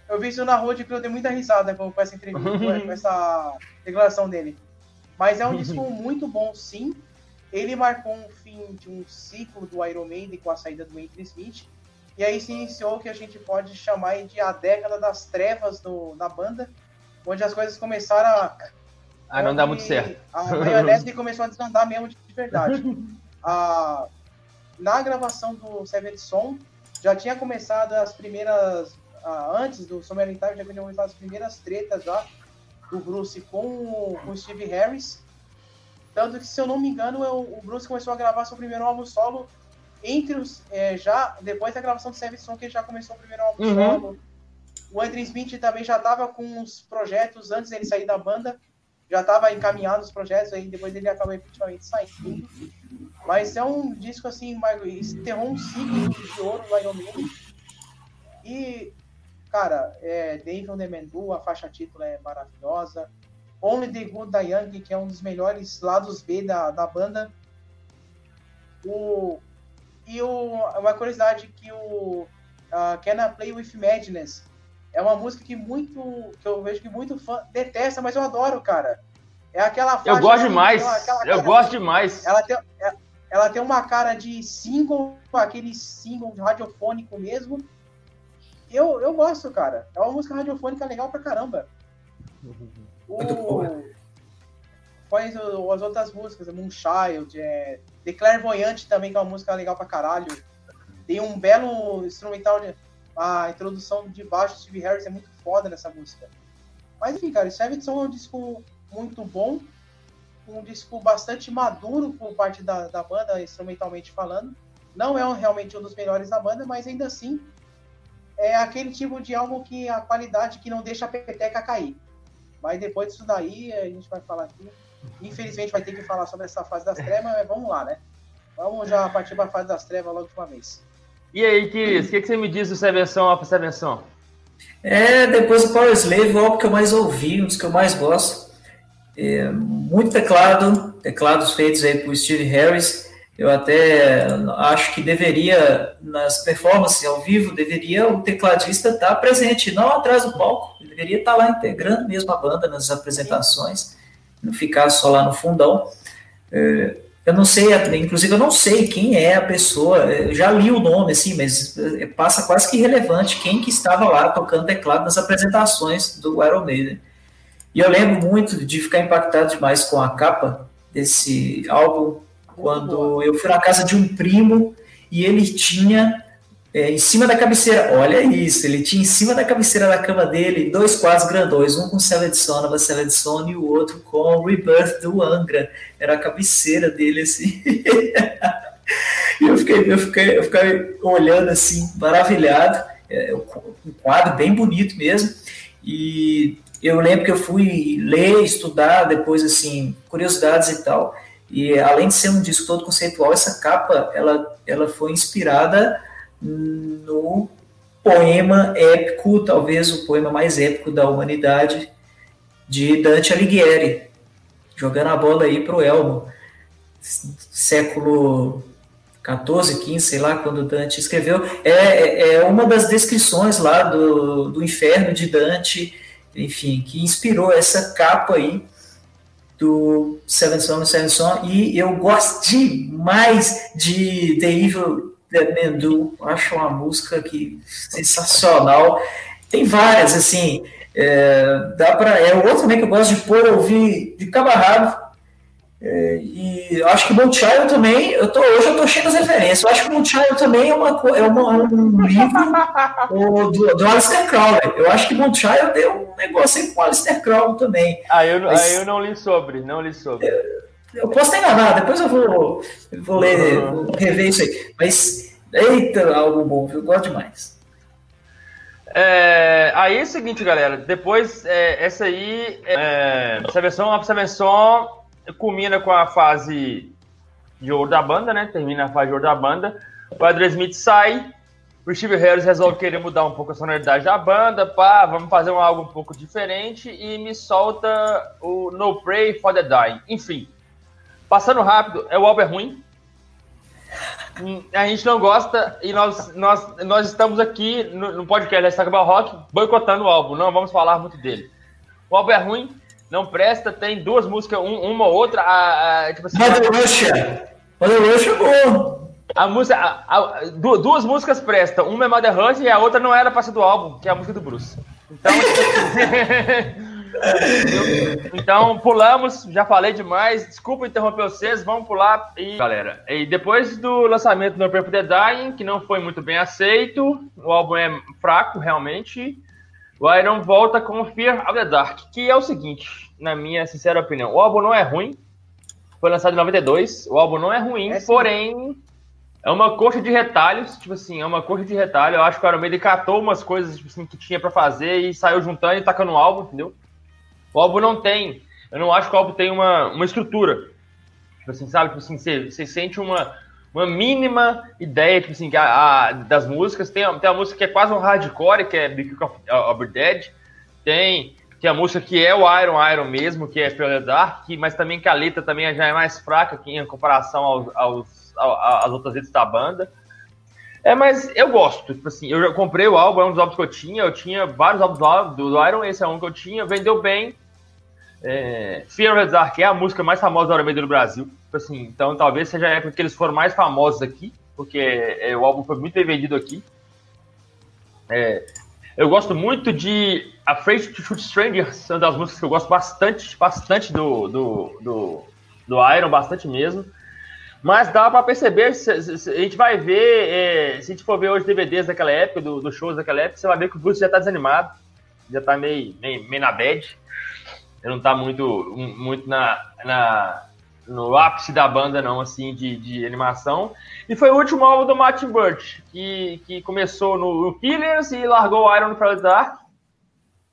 eu vi isso na rua de que eu dei muita risada com, essa entrevista, com essa declaração dele. Mas é um disco muito bom, sim. Ele marcou um fim de um ciclo do Iron Maiden com a saída do Adrian Smith. E aí se iniciou o que a gente pode chamar de a década das trevas do, da banda, onde as coisas começaram a. Ah, não dá muito certo. A maionese começou a desandar mesmo de verdade. a, na gravação do Seventh Song, já tinha começado as primeiras. Ah, antes do Summer Time, já tinha começado as primeiras tretas já do Bruce com, com o Steve Harris. Tanto que, se eu não me engano, eu, o Bruce começou a gravar seu primeiro álbum solo entre os. É, já depois da gravação do Seven Song, que ele já começou o primeiro álbum uhum. solo. O Andrew Smith também já estava com os projetos antes dele sair da banda. Já estava encaminhado os projetos, aí depois ele acabou efetivamente saindo. Mas é um disco assim, enterrou um ciclo de ouro no Iron Maiden. E, cara, é, Dave on the Mendu, a faixa título é maravilhosa. Only the Good Young, que é um dos melhores lados B da, da banda. O, e o, uma curiosidade que o uh, Can I Play With Madness é uma música que muito que eu vejo que muito fã detesta, mas eu adoro, cara. É aquela faixa. Eu gosto demais. Aquela, aquela, eu gosto demais. Ela tem, é, ela tem uma cara de single, aquele single radiofônico mesmo. Eu, eu gosto, cara. É uma música radiofônica legal pra caramba. O... Faz as outras músicas, Moonchild, é, The Clairvoyante também, que é uma música legal pra caralho. Tem um belo instrumental, de, a introdução de baixo do Steve Harris é muito foda nessa música. Mas enfim, cara, Seven Son é um disco muito bom, um disco bastante maduro por parte da, da banda, instrumentalmente falando. Não é um, realmente um dos melhores da banda, mas ainda assim é aquele tipo de álbum que a qualidade que não deixa a peteca cair. Mas depois disso daí, a gente vai falar aqui. Infelizmente vai ter que falar sobre essa fase das trevas, mas vamos lá, né? Vamos já partir para a fase das trevas logo de uma vez. E aí, Kiris, o que, que, você me diz do Seven Son para Seven Son? É, depois do Power Slave, o álbum que eu mais ouvi, um dos que eu mais gosto. É, muito teclado, teclados feitos aí por Steve Harris. Eu até acho que deveria, nas performances ao vivo, deveria o tecladista estar presente, não atrás do palco. Ele deveria estar lá integrando mesmo a banda nas apresentações, não ficar só lá no fundão. É, eu não sei, inclusive eu não sei quem é a pessoa, eu já li o nome, assim, mas é, passa quase que irrelevante quem que estava lá tocando teclado nas apresentações do Iron Maiden. E eu lembro muito de ficar impactado demais com a capa desse álbum, quando eu fui na casa de um primo e ele tinha é, em cima da cabeceira, olha isso, ele tinha em cima da cabeceira da cama dele dois quadros grandões, um com Seven Son, Nova Seven Son, e o outro com Rebirth do Angra. Era a cabeceira dele, assim. eu fiquei, eu, fiquei, eu fiquei olhando, assim, maravilhado. É, um quadro bem bonito mesmo. E eu lembro que eu fui ler, estudar, depois, assim, curiosidades e tal. E além de ser um disco todo conceitual, essa capa ela, ela foi inspirada no poema épico, talvez o poema mais épico da humanidade, de Dante Alighieri, jogando a bola aí para o Elmo, século 14, 15, sei lá, quando Dante escreveu, é, é, é uma das descrições lá do, do inferno de Dante, enfim, que inspirou essa capa aí, do Seven Son, Seven Son, e eu gosto demais de The Evil Dead Man Do, acho uma música que sensacional. Tem várias, assim, é, dá para é outro também que eu gosto de pôr ouvir de cabo é, e acho que Moonchild também, eu tô, hoje eu tô cheio das referências. Eu acho que Moonchild também é, uma, é uma, um livro do, do Alistair Crowley. Eu acho que Moonchild tem um negócio aí com o Alistair Crowley também. Ah, eu, Mas, aí eu não li sobre, não li sobre. Eu, eu posso ter enganado, depois eu vou, eu vou ler, vou rever isso aí. Mas, eita, algo bom, eu gosto demais. É, aí é o seguinte, galera. Depois, é, essa aí, é, essa versão, essa versão culmina com a fase de ouro da banda, né? Termina a fase de ouro da banda. O Adrian Smith sai, o Steve Harris resolve querer mudar um pouco a sonoridade da banda, pá, vamos fazer um algo um pouco diferente e me solta o No Pray for the Dying. Enfim, passando rápido, é o álbum é ruim. A gente não gosta e nós, nós, nós estamos aqui no, no podcast da Stackable Rock boicotando o álbum, não vamos falar muito dele. O álbum é ruim, não presta, tem duas músicas, um, uma ou outra. A, a, tipo assim, Mother Russia. Mother Russia é bom. A música, a, a, duas músicas prestam. Uma é Mother Russia e a outra não era pra ser do álbum, que é a música do Bruce. Então, então pulamos, já falei demais. Desculpa interromper vocês, vamos pular. E, galera, e depois do lançamento do No Purple The Dying, que não foi muito bem aceito, o álbum é fraco, realmente. O Iron volta com Fear of the Dark, que é o seguinte, na minha sincera opinião. O álbum não é ruim, foi lançado em 92, o álbum não é ruim, é porém é uma coxa de retalhos, tipo assim, é uma coxa de retalho. Eu acho que o Iron Maiden catou umas coisas tipo assim, que tinha para fazer e saiu juntando e tacando o álbum, entendeu? O álbum não tem, eu não acho que o álbum tem uma, uma estrutura. Tipo assim, sabe? Tipo assim, você, você sente uma, uma mínima ideia, tipo assim, a, a, das músicas. Tem, tem a música que é quase um hardcore, que é Big of, of Dead. Tem, tem a música que é o Iron Iron mesmo, que é Fear Dark, mas também que a letra também já é mais fraca aqui em comparação aos, aos, às outras letras da banda. É, mas eu gosto, tipo assim, eu já comprei o álbum, é um dos álbuns que eu tinha, eu tinha vários álbuns do, do Iron, esse é um que eu tinha, vendeu bem, é, Fear of the Dark é a música mais famosa da Iron no Brasil. Tipo assim, então talvez seja a época que eles foram mais famosos aqui, porque é, o álbum foi muito bem vendido aqui. É, eu gosto muito de Afraid to Shoot Strangers, uma das músicas que eu gosto bastante, bastante do, do, do, do Iron, bastante mesmo. Mas dá para perceber, se, se, se, a gente vai ver, é, se a gente for ver os DVDs daquela época, dos do shows daquela época, você vai ver que o Bruce já tá desanimado, já tá meio, meio, meio na bad. Ele não tá muito, muito na, na, no ápice da banda, não, assim, de, de animação. E foi o último álbum do Martin Birch, que, que começou no, no Killers e largou o Iron Prayer Dark.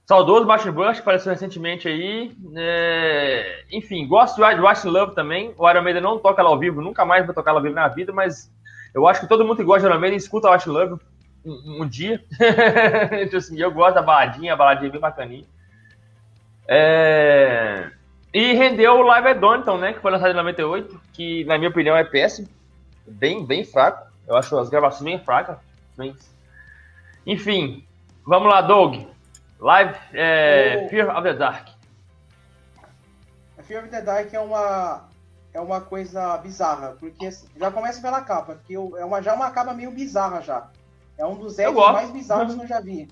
Saudoso Martin Birch, apareceu recentemente aí. É... Enfim, gosto de Watch Love também. O Iron Maiden não toca lá ao vivo, nunca mais vou tocar lá ao vivo na vida, mas eu acho que todo mundo que gosta de Iron Maiden escuta Watch Love um, um dia. então, assim, eu gosto da baladinha, a baladinha bem bacaninha. É... E rendeu o Live at Donington, né? Que foi lançado em 98, que na minha opinião é péssimo. Bem, bem fraco. Eu acho as gravações bem fracas. Bem... Enfim, vamos lá, Doug. Live é, o... Fear of the Dark. Fear of the Dark é uma é uma coisa bizarra, porque já começa pela capa, que é uma, já uma capa meio bizarra já. É um dos elfos mais bizarros que eu já vi.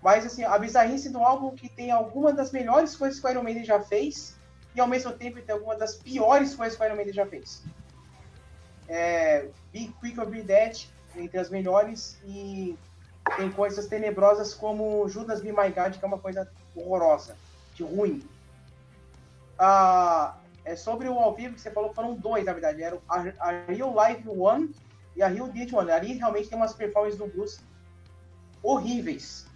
Mas, assim, a bizarrice do álbum que tem algumas das melhores coisas que o Iron Maiden já fez e, ao mesmo tempo, tem algumas das piores coisas que o Iron Maiden já fez. É, Be Quick or Be Dead, entre as melhores, e tem coisas tenebrosas como Judas Be My God, que é uma coisa horrorosa, de ruim. Ah, é sobre o ao vivo que você falou, foram dois, na verdade. Era a, Real Live One e a Real Dead One. Ali realmente tem umas performances do Bruce horríveis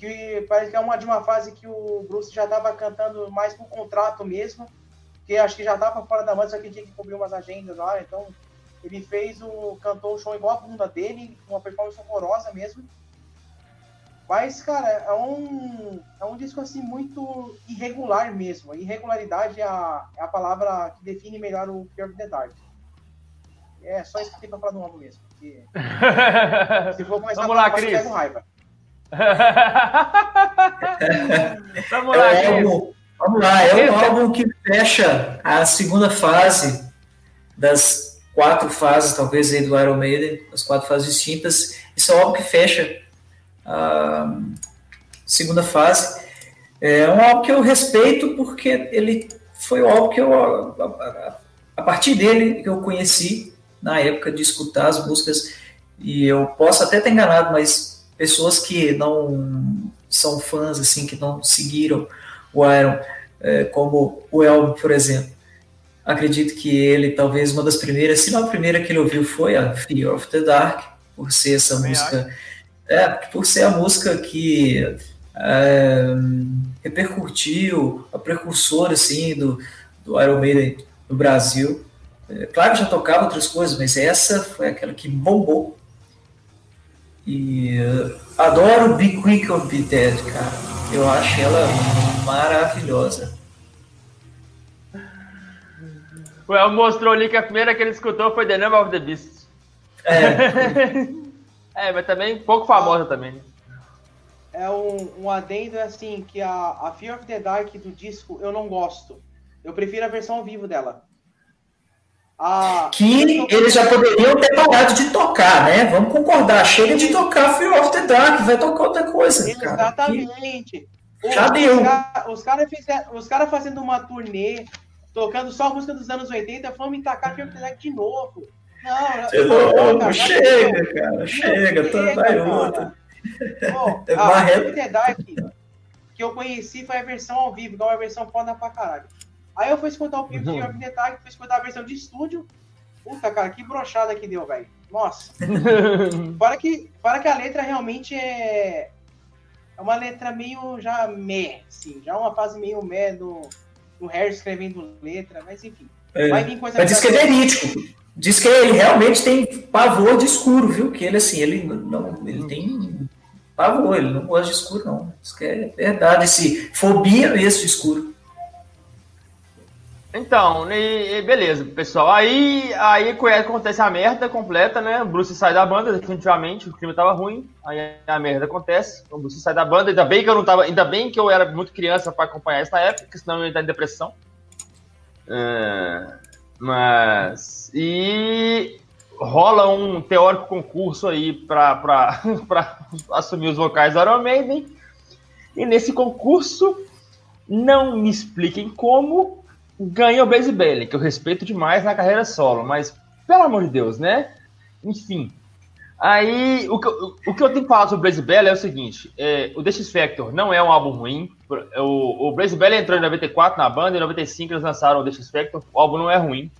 que parece que é uma de uma fase que o Bruce já estava cantando mais por contrato mesmo, que acho que já estava fora da banda, só que tinha que cobrir umas agendas lá, então ele fez o cantou o show igual a bunda dele, uma performance horrorosa mesmo. Mas, cara, é um, é um disco assim muito irregular mesmo. Irregularidade é a, é a palavra que define melhor o Fear of the Dark. É só isso que tem pra falar do álbum mesmo. Porque, se for começar Vamos lá, Cris. raiva. vamos lá, é um álbum, Vamos lá, é um álbum que fecha a segunda fase das quatro fases, talvez, aí do Iron Maiden, as quatro fases distintas. Esse é álbum que fecha a segunda fase. É um álbum que eu respeito porque ele foi o álbum que eu, a, a partir dele, que eu conheci na época de escutar as músicas. E eu posso até ter enganado, mas pessoas que não são fãs, assim, que não seguiram o Iron, é, como o Elmo, por exemplo. Acredito que ele, talvez, uma das primeiras, se não a primeira que ele ouviu foi a Fear of the Dark, por ser essa música. É, por ser a música que é, repercutiu, a precursora, assim, do, do Iron Maiden no Brasil. É, claro que já tocava outras coisas, mas essa foi aquela que bombou e uh, adoro Be Quick or Be Dead, cara. Eu acho ela maravilhosa. O El mostrou ali que a primeira que ele escutou foi The Number of the Beast. É. é, mas também pouco famosa também. Né? É um, um adendo assim que a, a Fear of the Dark do disco eu não gosto. Eu prefiro a versão ao vivo dela. Ah, que eles já poderiam ter parado de tocar, né? Vamos concordar. Chega de tocar Fear of the Dark, vai tocar outra coisa. Exatamente. Que... Já deu. Os caras cara, cara fazendo uma turnê, tocando só a música dos anos 80, vamos me tacar Fear of the Dark de novo. Não, não, não chega, cara, chega, chega vai outra. Bom, a of the Dark que eu conheci foi a versão ao vivo, igual a versão foda pra caralho. Aí eu fui escutar o Pink uhum. of Detalhe, fui escutar a versão de estúdio. Puta, cara, que brochada que deu, velho. Nossa. para, que, para que a letra realmente é. É uma letra meio já meh, assim. Já uma fase meio meh do, do Harry escrevendo letra, mas enfim. É. Vai vir coisa. Mas diz que é verídico. Diz que ele realmente tem pavor de escuro, viu? Que ele, assim, ele não. Ele tem pavor, ele não gosta de escuro, não. Diz que é verdade. Esse fobia mesmo de escuro. Então, e, beleza, pessoal. Aí, aí acontece a merda completa, né? O Bruce sai da banda, definitivamente, o clima tava ruim. Aí a merda acontece. O Bruce sai da banda. Ainda bem que eu não tava. Ainda bem que eu era muito criança para acompanhar essa época, senão eu ia estar em depressão. É, mas. E rola um teórico concurso aí para assumir os vocais da Iron Maiden. E nesse concurso, não me expliquem como, ganha o Blaze Bailey, que eu respeito demais na carreira solo, mas pelo amor de Deus, né? Enfim. Aí, o que, eu, o que eu tenho que falar sobre o Blaze Bailey é o seguinte: é, o X Factor não é um álbum ruim. O, o Blaze Bailey entrou em 94 na banda, em 95 eles lançaram o X Factor. O álbum não é ruim.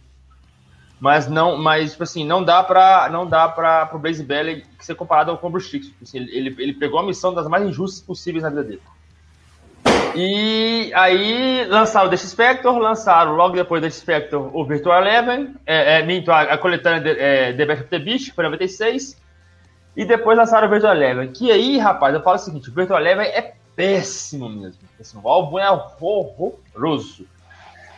Mas não, mas tipo assim, não dá para não dá para pro Blaze Bailey ser comparado ao com o Bruce Dixon. Assim, ele, ele pegou a missão das mais injustas possíveis na vida dele. E aí lançaram o The Spector, lançaram logo depois do The Spector o Virtual Eleven, é, é, minto, a, a coletânea de, é, The Back of the Beast, foi 96, e depois lançaram o Virtual Eleven. Que aí, rapaz, eu falo o seguinte, o Virtual Eleven é péssimo mesmo. O álbum é horroroso.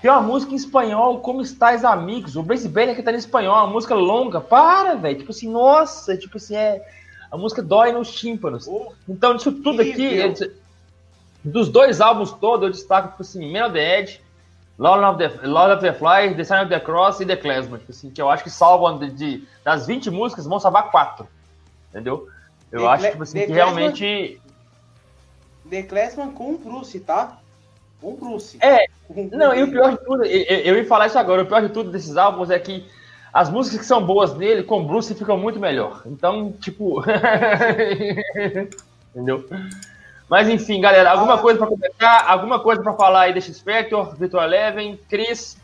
Tem uma música em espanhol, Como Estais Amigos, o Blaze Bailey que tá em espanhol, uma música longa, para, velho, tipo assim, nossa, tipo assim, é... A música dói nos tímpanos. Oh, então, disso tudo aqui, dos dois álbuns todos, eu destaco, tipo assim, Man of the Edge, Lord of the, Lord of the Fly, The Sign of the Cross e The Klezmer, tipo assim, que eu acho que salvam de, de, das 20 músicas, vão salvar quatro, entendeu? Eu The acho tipo assim, The que Klezmer- realmente... The Klezman com o Bruce, tá? Com o Bruce. É, Com- não, e o pior de tudo, eu, eu- eu ia falar isso agora, o pior de tudo desses álbuns é que as músicas que são boas nele, com o Bruce, ficam muito melhor. Então, tipo... entendeu? Mas enfim, galera, alguma Ah. coisa pra comentar? Alguma coisa pra falar aí desse Spector, Virtual Eleven, Chris?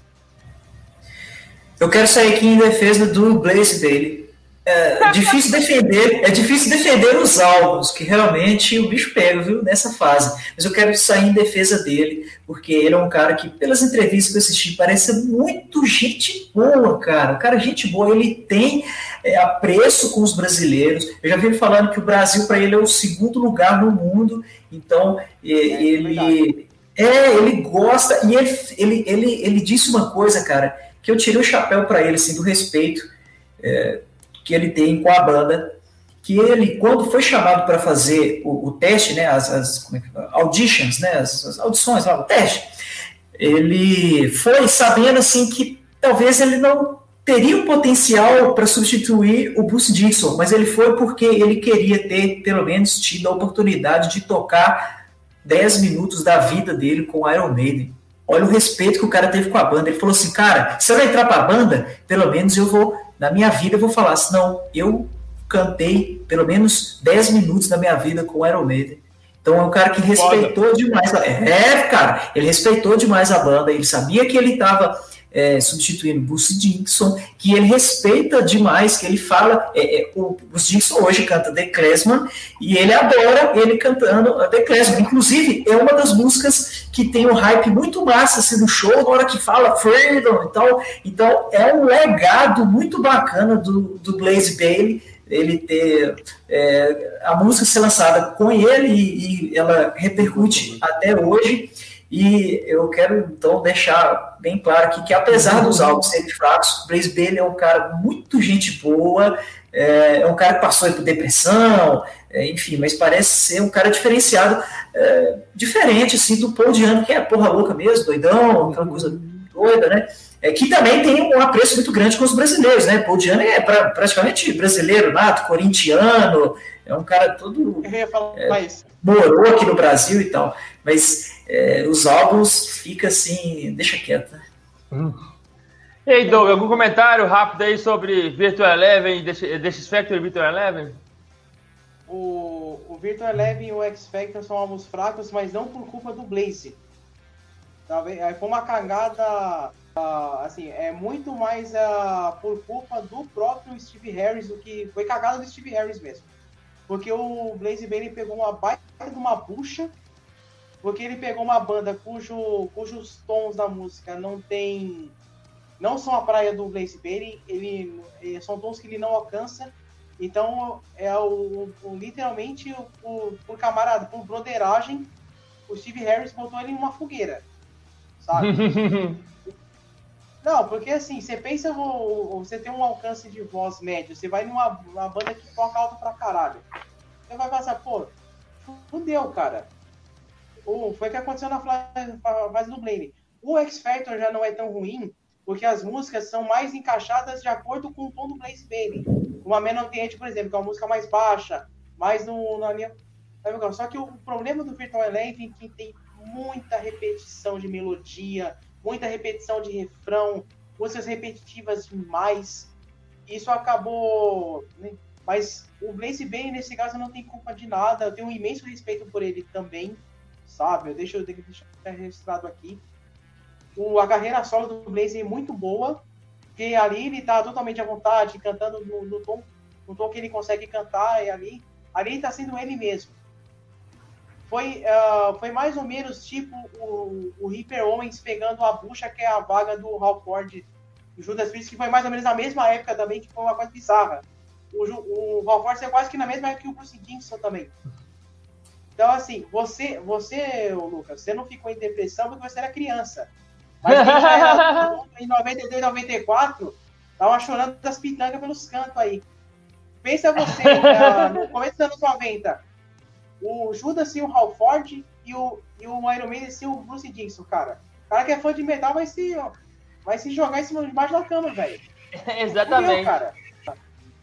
Eu quero sair aqui em defesa do Blaze Bailey. É difícil defender, é difícil defender os álbuns, que realmente o bicho pega, viu, nessa fase. Mas eu quero sair em defesa dele, porque ele é um cara que, pelas entrevistas que eu assisti, parece muito gente boa, cara. O cara é gente boa, ele tem é, apreço com os brasileiros. Eu já vi ele falando que o Brasil, para ele, é o segundo lugar no mundo. Então, e- É, ele. É, ele gosta, e ele, ele, ele, ele disse uma coisa, cara, que eu tirei o chapéu para ele, assim, do respeito é, que ele tem com a banda, que ele, quando foi chamado para fazer o, o teste, né, as, as é auditions, né, as, as audições lá, o teste, ele foi sabendo, assim, que talvez ele não teria o potencial para substituir o Bruce Dixon, mas ele foi porque ele queria ter, pelo menos, tido a oportunidade de tocar 10 minutos da vida dele com o Iron Maiden. Olha o respeito que o cara teve com a banda. Ele falou assim, cara, se eu entrar para a banda, pelo menos eu vou, na minha vida, eu vou falar assim, não, eu cantei pelo menos 10 minutos da minha vida com o Iron Maiden. Então é um cara que respeitou demais. A... É, cara, ele respeitou demais a banda. Ele sabia que ele estava é, substituindo Bruce Dixon, que ele respeita demais, que ele fala. É, é, o Bruce Dixon hoje canta The Klezman e ele adora ele cantando a The Klezman. Inclusive, é uma das músicas que tem um hype muito massa assim, no show, na hora que fala Freedom e tal. Então, é um legado muito bacana do, do Blaze Bailey ele ter é, a música ser lançada com ele e, e ela repercute até hoje. E eu quero então deixar bem claro aqui que apesar dos álbuns serem fracos, o Blaze Bailey é um cara muito gente boa, é, é um cara que passou por depressão, é, enfim, mas parece ser um cara diferenciado, é, diferente assim do Paul Diano, que é porra louca mesmo, doidão, aquela coisa doida, né? É, que também tem um apreço muito grande com os brasileiros, né? Paul Diano é pra, praticamente brasileiro, nato, corintiano, é um cara todo Eu ia falar isso. morou aqui no Brasil e tal, mas é, os álbuns fica assim, deixa quieto. né? E aí, Doug, algum comentário rápido aí sobre Virtual Eleven, X Factor e Virtual Eleven? O, o Virtual Eleven e o X Factor são álbuns fracos, mas não por culpa do Blaze. Talvez é, foi uma cagada, assim, é muito mais ah, por culpa do próprio Steve Harris do que foi cagada do Steve Harris mesmo. Porque o Blaze Bailey pegou uma baita de uma bucha, porque ele pegou uma banda cujo, cujos tons da música não tem não são a praia do Blaze Bailey, ele, são tons que ele não alcança. Então é o, o- literalmente o, o- por camarada, por broderagem, o Steve Harris botou ele numa fogueira, sabe? Não, porque assim, você pensa, você tem um alcance de voz médio, você vai numa, numa banda que toca alto pra caralho. Você vai passar, pô, fudeu, cara. O, foi o que aconteceu na fase do Blade. O X Factor já não é tão ruim, porque as músicas são mais encaixadas de acordo com o tom do Blaze Bailey. Uma Man Edge, por exemplo, que é uma música mais baixa, mais no, na linha. Qual? Só que o problema do Virtual Eleven é que tem muita repetição de melodia, muita repetição de refrão, músicas repetitivas demais. Isso acabou. Né? Mas o Blaze Bane, nesse caso, não tem culpa de nada. Eu tenho um imenso respeito por ele também, sabe? Eu deixo, eu deixar registrado aqui. O, a carreira solo do Blaze é muito boa, porque ali ele tá totalmente à vontade, cantando no, no tom, no tom que ele consegue cantar, e ali, ali ele tá sendo ele mesmo foi, uh, foi mais ou menos tipo o, o Reaper Owens pegando a bucha, que é a vaga do Halford o Judas Priest, que foi mais ou menos na mesma época também, que foi uma coisa bizarra. O, o Halford é quase que na mesma época que o Bruce Dickinson também. Então, assim, você, você, Lucas, você não ficou em depressão porque você era criança. Mas era, em 92, 94, tava chorando das pitangas pelos cantos aí. Pensa você, uh, no começo dos anos 90, o Judas e o Halford e o, e o Iron Maiden e o Bruce Dickinson, cara. O cara que é fã de metal vai se, vai se jogar em cima debaixo da cama, velho. Exatamente. cara.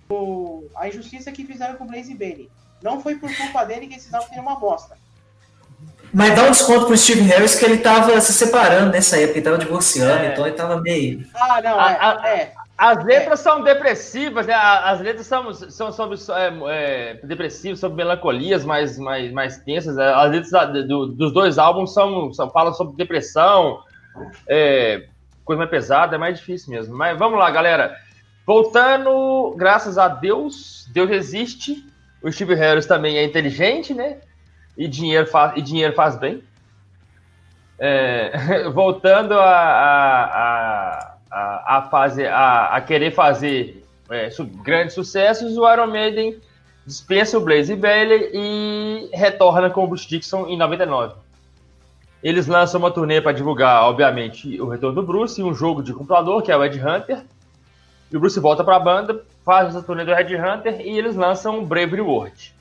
O, a injustiça que fizeram com o Blaze Bailey. Não foi por culpa dele que esses álbuns seriam uma bosta. Mas dá um desconto pro Steve Harris que ele tava se separando nessa época, ele tava divorciando, é. então ele tava meio. Ah, não, é. A, a, é. As letras é. são depressivas, né? As letras são, são sobre é, é, depressivas, sobre melancolias mais, mais, mais tensas. Né? As letras do, dos dois álbuns são, são, falam sobre depressão, é, coisa mais pesada, é mais difícil mesmo. Mas vamos lá, galera. Voltando, graças a Deus, Deus existe. O Steve Harris também é inteligente, né? E dinheiro faz, e dinheiro faz bem. É, voltando a, a, a a, fazer, a, a querer fazer é, grandes sucessos, o Iron Maiden dispensa o Blaze Bailey e retorna com o Bruce Dixon em 99. Eles lançam uma turnê para divulgar, obviamente, o retorno do Bruce e um jogo de computador, que é o Ed Hunter. E o Bruce volta para a banda, faz essa turnê do Ed Hunter e eles lançam Brave New World.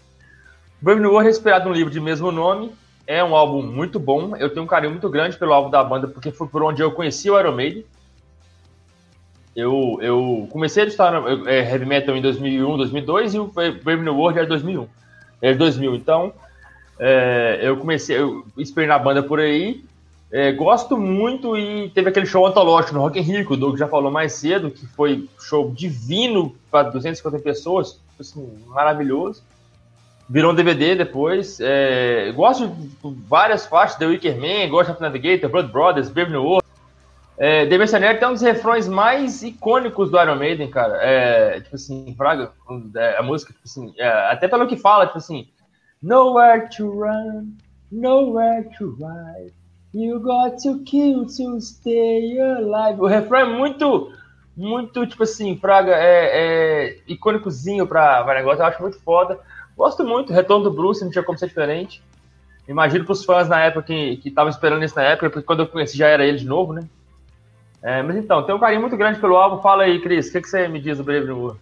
Brave New World é inspirado no livro de mesmo nome. É um álbum muito bom. Eu tenho um carinho muito grande pelo álbum da banda, porque foi por onde eu conheci o Iron Maiden. Eu, eu comecei a estar no é, heavy metal em 2001, 2002 e o Brave New World era 2001. Era 2000, então é, eu comecei, eu esperei na banda por aí. É, gosto muito e teve aquele show antológico no Rock in Rio, que o Doug já falou mais cedo, que foi show divino para 250 pessoas, assim, maravilhoso. Virou um DVD depois. É, gosto de várias faixas, The Wicker Man, gosto de Navigator, Blood Brothers, Brave New World. É, The Mercenary tem um dos refrões mais icônicos do Iron Maiden, cara. É, tipo assim, Fraga, é, a música, tipo assim, é, até pelo que fala, tipo assim, Nowhere to run, nowhere to ride, you got to kill to stay alive. O refrão é muito, muito, tipo assim, Fraga, é, é icônicozinho pra, pra negócio, eu acho muito foda. Gosto muito, Retorno do Bruce, não tinha como ser diferente. Imagino pros fãs na época que estavam esperando isso na época, porque quando eu conheci já era ele de novo, né? É, mas então, tem um carinho muito grande pelo álbum. Fala aí, Cris, o que, que você me diz do Brave New World?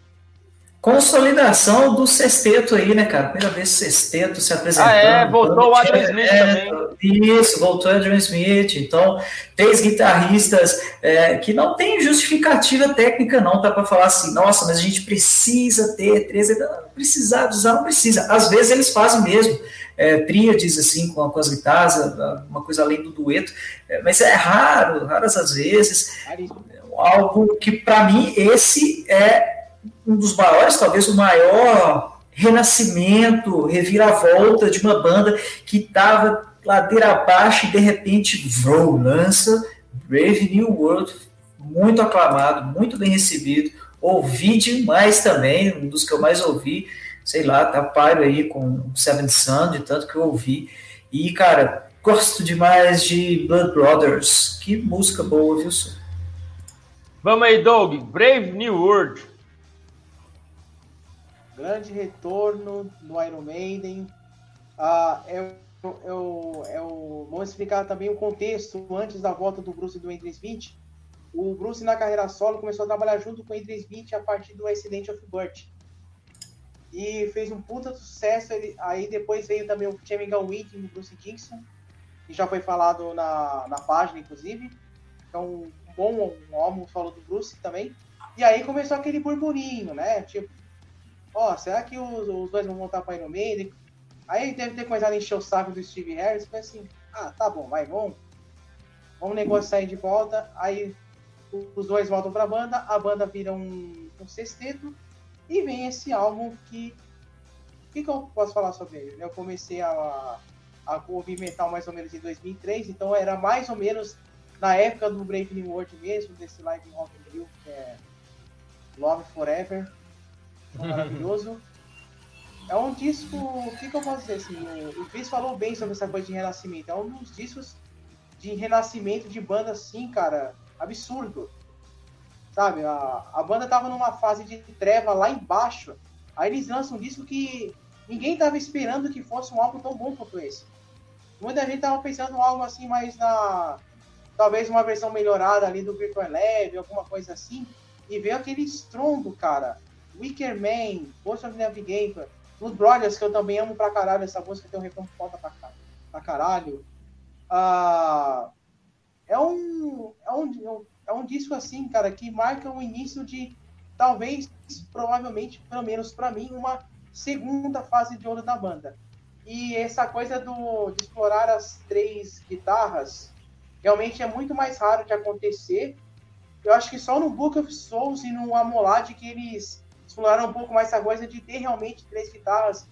Consolidação do sexteto aí, né, cara? Primeira vez sexteto se apresentando. Ah, é, voltou o Adam Smith é, também. Isso, voltou o Adam Smith. Então, três guitarristas é, que não tem justificativa técnica, não, tá? Para falar assim, nossa, mas a gente precisa ter três. Não, precisar usar, não precisa. Às vezes eles fazem mesmo é, tríades assim com, com, as guitarras, uma coisa além do dueto, é, mas é raro, raras às vezes. Algo que para mim esse é um dos maiores, talvez o maior renascimento, reviravolta de uma banda que estava ladeira abaixo e de repente vroom, lança Brave New World, muito aclamado, muito bem recebido. Ouvi demais também, um dos que eu mais ouvi sei lá, tá páreo aí com Seven Sun, de tanto que eu ouvi. E, cara, gosto demais de Blood Brothers. Que música boa, viu? Vamos aí, Doug. Brave New World. Grande retorno no Iron Maiden. Ah, é, é, o, é o, vamos explicar também o contexto. Antes da volta do Bruce e do Andrew Smith, o Bruce, na carreira solo, começou a trabalhar junto com o Andrew Smith a partir do Accident of Birth e fez um puta sucesso. Ele, aí depois veio também o Chemical Week do Bruce Dixon, que já foi falado na, na página, inclusive. Então, um bom um álbum falou do Bruce também. E aí começou aquele burburinho, né? Tipo, ó, será que os, os dois vão voltar para Iron Maiden? Aí deve ter começado a encher o saco do Steve Harris. Foi assim, ah, tá bom, vai, vamos. vamos negociar de volta. Aí os dois voltam para a banda, a banda vira um, um sexteto e vem esse álbum que. O que, que eu posso falar sobre ele? Eu comecei a, a ouvir metal mais ou menos em 2003, então era mais ou menos na época do Brave New World mesmo, desse Live Rock Rio, que é Love Forever. Maravilhoso. É um disco, o que, que, eu posso dizer assim? O, Chris falou bem sobre essa coisa de renascimento. É um dos discos de renascimento de banda, assim, cara, absurdo. Sabe? A, a banda tava numa fase de treva lá embaixo. Aí eles lançam um disco que ninguém tava esperando que fosse um álbum tão bom quanto esse. Muita gente tava pensando em algo assim mais na. Talvez uma versão melhorada ali do Virtual Eleven, alguma coisa assim. E veio aquele estrondo, cara. Wicker Man, Ghost of Navigator, Blood Brothers, que eu também amo pra caralho, essa música tem um que falta pra, pra caralho. Ah, é, um, é, um, é um disco assim, cara, que marca o início de, talvez, provavelmente, pelo menos para mim, uma segunda fase de ouro da banda. E essa coisa do, de explorar as três guitarras realmente é muito mais raro de acontecer. Eu acho que só no Book of Souls e no Amolad que eles exploraram um pouco mais essa coisa de ter realmente três guitarras.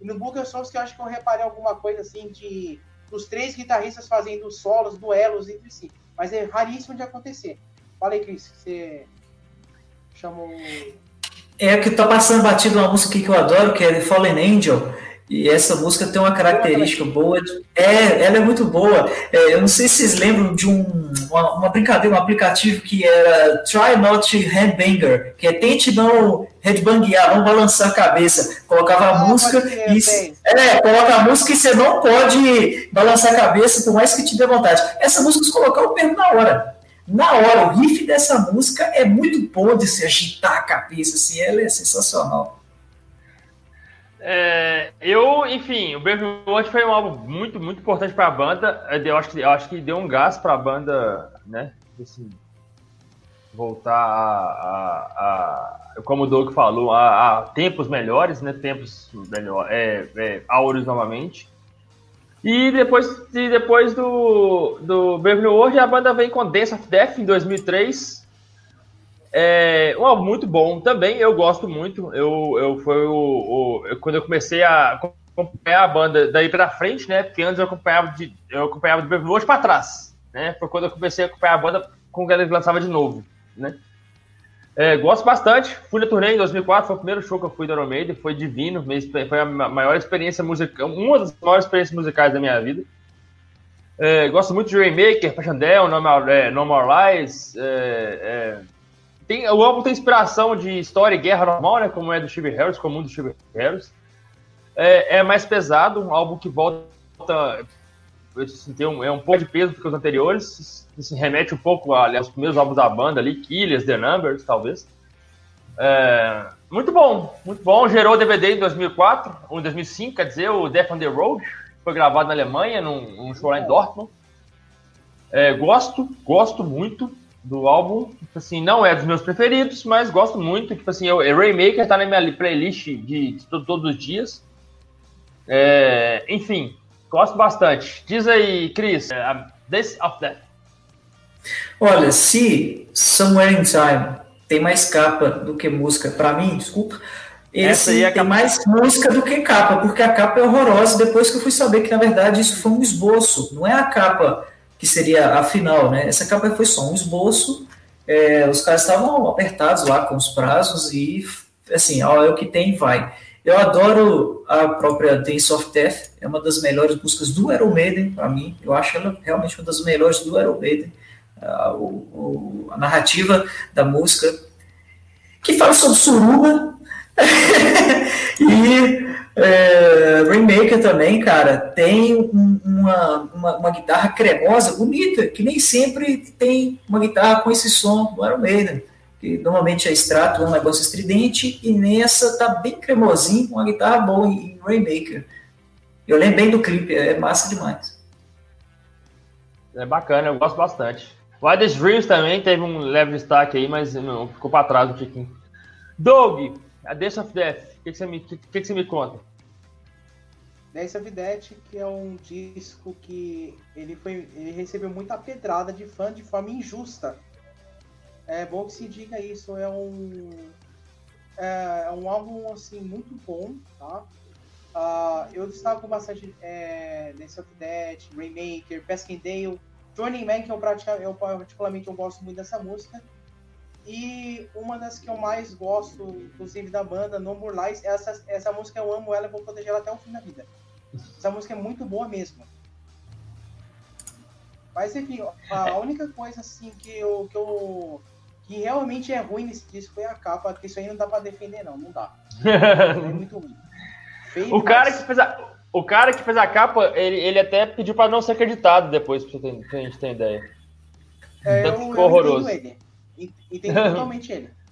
E no Book of Souls que eu acho que eu reparei alguma coisa assim de os três guitarristas fazendo solos, duelos entre si. Mas é raríssimo de acontecer. Fala aí, Cris, você chamou. É que tá passando batido uma música que eu adoro, que é The Fallen Angel. E essa música tem uma característica boa. De... É, ela é muito boa. É, eu não sei se vocês lembram de um, uma, uma, brincadeira, um aplicativo que era Try Not Headbanger, que é tente não headbanguear, não balançar a cabeça. Colocava a ah, música e. É, coloca a música e você não pode balançar a cabeça, por mais que te dê vontade. Essa música você colocar o perno na hora. Na hora, o riff dessa música é muito bom de se agitar a cabeça, assim, ela é sensacional. É, eu, enfim, o Brave World foi um álbum muito, muito importante para a banda. Eu acho, que, eu acho que deu um gás para a banda, né? Assim, voltar a, a, a, como o Doug falou, a, a, tempos melhores, né? Tempos melhor, é, é, áureos novamente. E depois, e depois do, do Brave World, a banda vem com Dance of Death em 2003 é um álbum muito bom também, eu gosto muito. Eu, eu foi o, o quando eu comecei a acompanhar a banda daí para frente, né? Porque antes eu acompanhava de eu acompanhava Brave hoje para trás, né? Foi quando eu comecei a acompanhar a banda com que ela lançava de novo, né? É, gosto bastante. Fui na turnê em 2004, foi o primeiro show que eu fui do Iron foi divino, foi a maior experiência musical, uma das maiores experiências musicais da minha vida. É, gosto muito de Rainmaker, Passion No More, é, no More Lies, é, é tem, o álbum tem inspiração de história e guerra normal, né? Como é do Steve Harris, comum do Steve Harris. É, é mais pesado, um álbum que volta. Assim, tem um, é um pouco de peso do que os anteriores. Se remete um pouco aos primeiros álbuns da banda ali, Killers, The Numbers, talvez. É, muito bom, muito bom. Gerou DVD em 2004, ou em 2005, quer dizer, o Death on the Road. Foi gravado na Alemanha, num, num show lá em Dortmund. É, gosto, gosto muito do álbum. Tipo assim, não é dos meus preferidos, mas gosto muito. Tipo assim, o Raymaker tá na minha playlist de, de todo, todos os dias. É, enfim, gosto bastante. Diz aí, Cris, uh, This of Death. Olha, se Somewhere in Time tem mais capa do que música, para mim, desculpa, esse é tem mais música do que capa, porque a capa é horrorosa. Depois que eu fui saber que, na verdade, isso foi um esboço, não é a capa que seria a final, né? Essa capa foi só um esboço, é, os caras estavam apertados lá com os prazos e, assim, ó, é o que tem, vai. Eu adoro a própria Dance of Death, é uma das melhores músicas do Iron Maiden, para mim, eu acho ela realmente uma das melhores do Iron Maiden, a, o, a narrativa da música, que fala sobre suruba, e é, também, cara, tem um, uma, uma, uma, guitarra cremosa, bonita, que nem sempre tem uma guitarra com esse som do Iron Maiden. Que normalmente é extrato, é um negócio estridente, e nessa tá bem cremosinho, uma guitarra boa em, Rainmaker. Eu lembro bem do clipe, é massa demais. É bacana, eu gosto bastante. O Wildest Dreams também teve um leve destaque aí, mas não, ficou para trás um pouquinho. Doug, a Dance of Death, o que, que, você me, que, que, você me conta? Dance of Death, que é um disco que ele, foi, ele recebeu muita pedrada de fã de forma injusta. É bom que se diga isso, é um, é, um álbum assim, muito bom, tá? Uh, eu destaco bastante é, of Death, Remaker, Dale, Journey Man, que eu, eu particularmente eu gosto muito dessa música. E uma das que eu mais gosto, inclusive da banda, No More Lies, essa, essa música eu amo ela e vou proteger ela até o fim da vida. Essa música é muito boa mesmo. Mas enfim, a única coisa assim que eu, que eu que realmente é ruim nesse disco foi a capa, que isso aí não dá pra defender não, não dá. é muito ruim. Feio o cara que fez a, o cara que fez a capa, ele, ele até pediu para não ser acreditado depois, pra, ter, pra gente ter ideia. É, Tanto eu, ficou horroroso. Entendo ele. Entendo totalmente ele.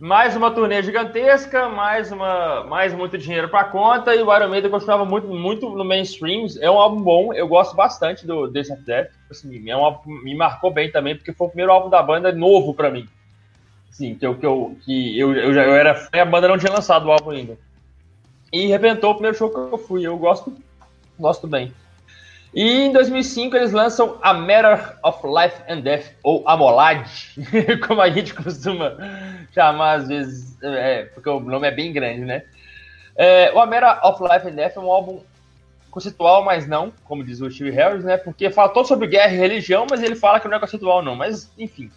Mais uma turnê gigantesca, mais, uma, mais muito dinheiro para conta, e o Iron Maiden continuava muito, muito no mainstream. É um álbum bom, eu gosto bastante do Days of Death. Assim, é um álbum, me marcou bem também, porque foi o primeiro álbum da banda novo para mim. Sim, que eu, que eu, que eu, eu já eu era a banda não tinha lançado o álbum ainda. E rebentou o primeiro show que eu fui. Eu gosto, gosto bem. E em 2005 eles lançam A Matter of Life and Death, ou Amolad, como a gente costuma chamar às vezes, é, porque o nome é bem grande, né? É, o A Matter of Life and Death é um álbum conceitual, mas não, como diz o Steve Harris, né? Porque fala todo sobre guerra e religião, mas ele fala que não é conceitual, não. Mas, enfim,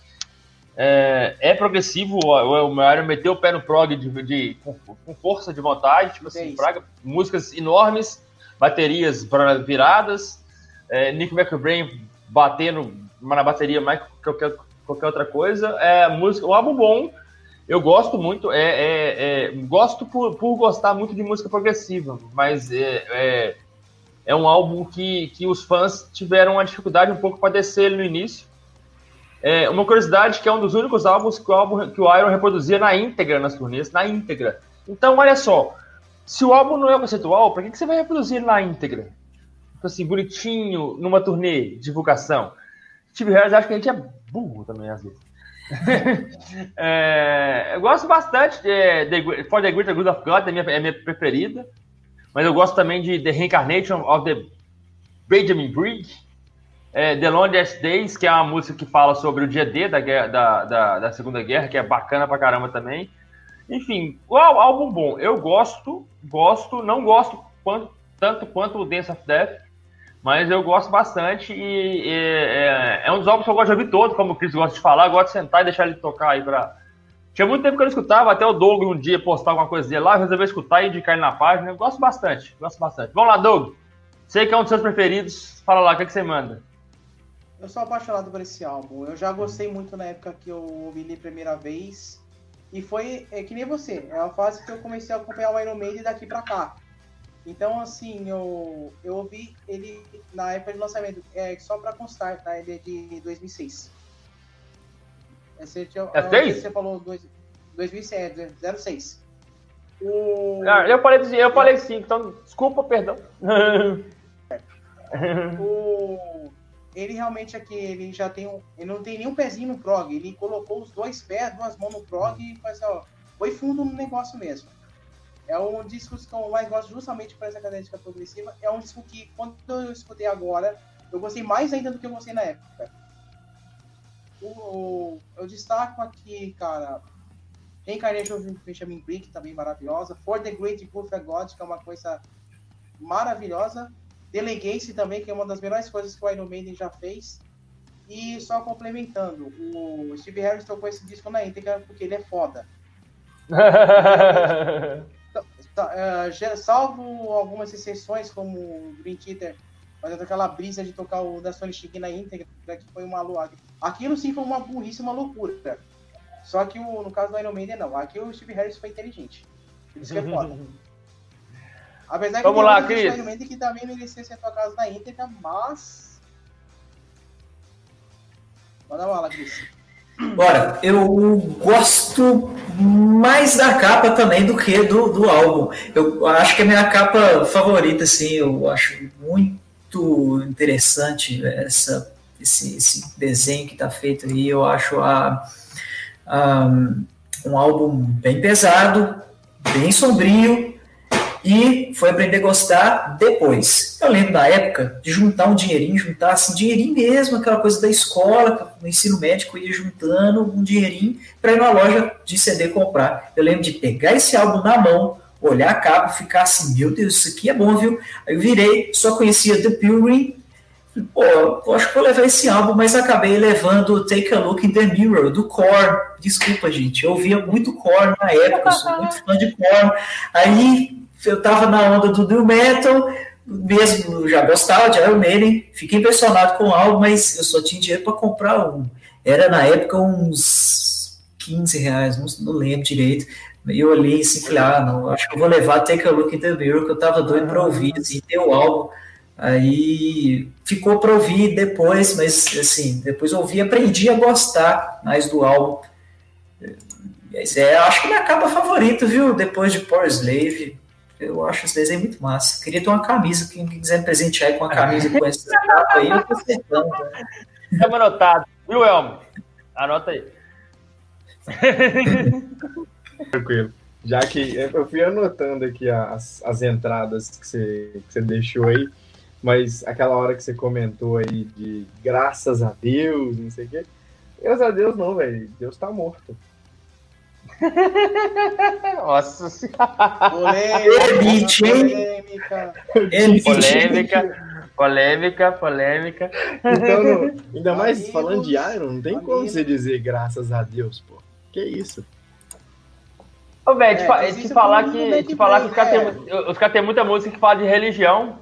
é, é progressivo, o, o Iron meteu o pé no prog de, de com, com, força de vontade, tipo assim, praga, músicas enormes, baterias viradas, é, Nick McBrain batendo na bateria mais que qualquer, qualquer outra coisa. É, música, um álbum bom, eu gosto muito, é, é, é, gosto por, por gostar muito de música progressiva, mas é, é, é um álbum que, que os fãs tiveram uma dificuldade um pouco para descer no início. É, uma curiosidade que é um dos únicos álbuns que o, álbum, que o Iron reproduzia na íntegra nas turnês, na íntegra. Então, olha só, se o álbum não é conceitual, para que, que você vai reproduzir na íntegra? Tipo assim, bonitinho, numa turnê, divulgação. Steve Harris acho que a gente é burro também, às vezes. é, eu gosto bastante de, de For the Greater Good of God, é minha, é minha preferida. Mas eu gosto também de The Reincarnation of the Benjamin Briggs é, The Longest Days, que é uma música que fala sobre o dia D da, da, da, da, Segunda Guerra, que é bacana pra caramba também. Enfim, o álbum bom. Eu gosto, gosto, não gosto quanto, tanto quanto o Dance of Death, mas eu gosto bastante e, e é, é, um dos álbuns que eu gosto de ouvir todo, como o Chris gosta de falar, eu gosto de sentar e deixar ele tocar aí pra... Tinha muito tempo que eu não escutava, até o Doug um dia postar alguma coisa dele lá, eu resolvi escutar e indicar ele na página. Eu gosto bastante, gosto bastante. Vamos lá, Doug. Sei que é um dos seus preferidos. Fala lá, o que, é que você manda? Eu sou apaixonado por esse álbum. Eu já gostei muito na época que eu ouvi ele primeira vez. E foi é, que nem você. É a fase que eu comecei a acompanhar o Iron Maiden daqui pra cá. Então, assim, eu, eu ouvi ele na época de lançamento. É, só pra constar, tá? Ele é de 2006. Esse, é 6? Você falou dois, 2006, é 06. O... Ah, eu falei, eu falei 5, então desculpa, perdão. o ele realmente aqui, ele já tem um, ele não tem nenhum pezinho no prog, ele colocou os dois pés, duas mãos no prog e faz, ó, foi fundo no negócio mesmo. É um disco que eu mais gosto justamente por essa cadência progressiva. É um disco que, quando eu escutei agora, eu gostei mais ainda do que eu gostei na época. O, eu destaco aqui, cara, Reincarnation of Benjamin Brick, também maravilhosa. For the Great Good God, que é uma coisa maravilhosa. Delegacy também, que é uma das melhores coisas que o Iron Maiden já fez. E só complementando, o Steve Harris tocou esse disco na íntegra porque ele é foda. uh, salvo algumas exceções, como o Green Theater, fazendo aquela brisa de tocar o da Sony Chic na íntegra, que foi uma loucura. Aquilo sim foi uma burrice, uma loucura. Só que o, no caso do Iron Maiden, não. Aqui o Steve Harris foi inteligente. Isso que é foda. Apesar Vamos que lá, Cris. Um que também merecia ser tua casa da íntegra, mas. Manda bala, Cris. Bora, eu gosto mais da capa também do que do, do álbum. Eu acho que é a minha capa favorita, assim, eu acho muito interessante essa, esse, esse desenho que está feito aí. Eu acho a, a, um álbum bem pesado, bem sombrio, e foi aprender a gostar depois. Eu lembro da época de juntar um dinheirinho, juntar assim, dinheirinho mesmo, aquela coisa da escola, no ensino médico, ia juntando um dinheirinho para ir na loja de CD comprar. Eu lembro de pegar esse álbum na mão, olhar a capa, ficar assim, meu Deus, isso aqui é bom, viu? Aí eu virei, só conhecia The Pilgrim, pô, eu acho que vou levar esse álbum, mas acabei levando Take a Look in the Mirror, do Korn. Desculpa, gente, eu ouvia muito Korn na época, eu sou muito fã de Korn. Aí eu tava na onda do New Metal, mesmo já gostava de Iron Maiden, fiquei impressionado com o álbum, mas eu só tinha dinheiro para comprar um. Era na época uns 15 reais, não, não lembro direito. E eu olhei assim, falei, ah, não, acho que eu vou levar Take a Look in the Mirror, que eu tava doido para ouvir, assim, ter o álbum. Aí ficou para ouvir depois, mas assim, depois ouvi aprendi a gostar mais do álbum. Mas é, acho que minha capa favorita, viu? Depois de Power Slave, eu acho esse desenho muito massa. Queria ter uma camisa, quem quiser me presentear com uma camisa com essa capa aí, eu tô acertando. Né? anotado, viu, Elmo? Anota aí. Tranquilo. Já que eu fui anotando aqui as, as entradas que você, que você deixou aí, mas aquela hora que você comentou aí de graças a Deus, não sei o quê. Graças a Deus não, velho. Deus tá morto. Nossa senhora. Polêmica. Polêmica. Polêmica, polêmica. Então, não, ainda mais amigos, falando de Iron, não tem amigos. como você dizer graças a Deus, pô. Que isso? Ô, velho, é, te, te falar que, te falar que os caras têm muita música que fala de religião.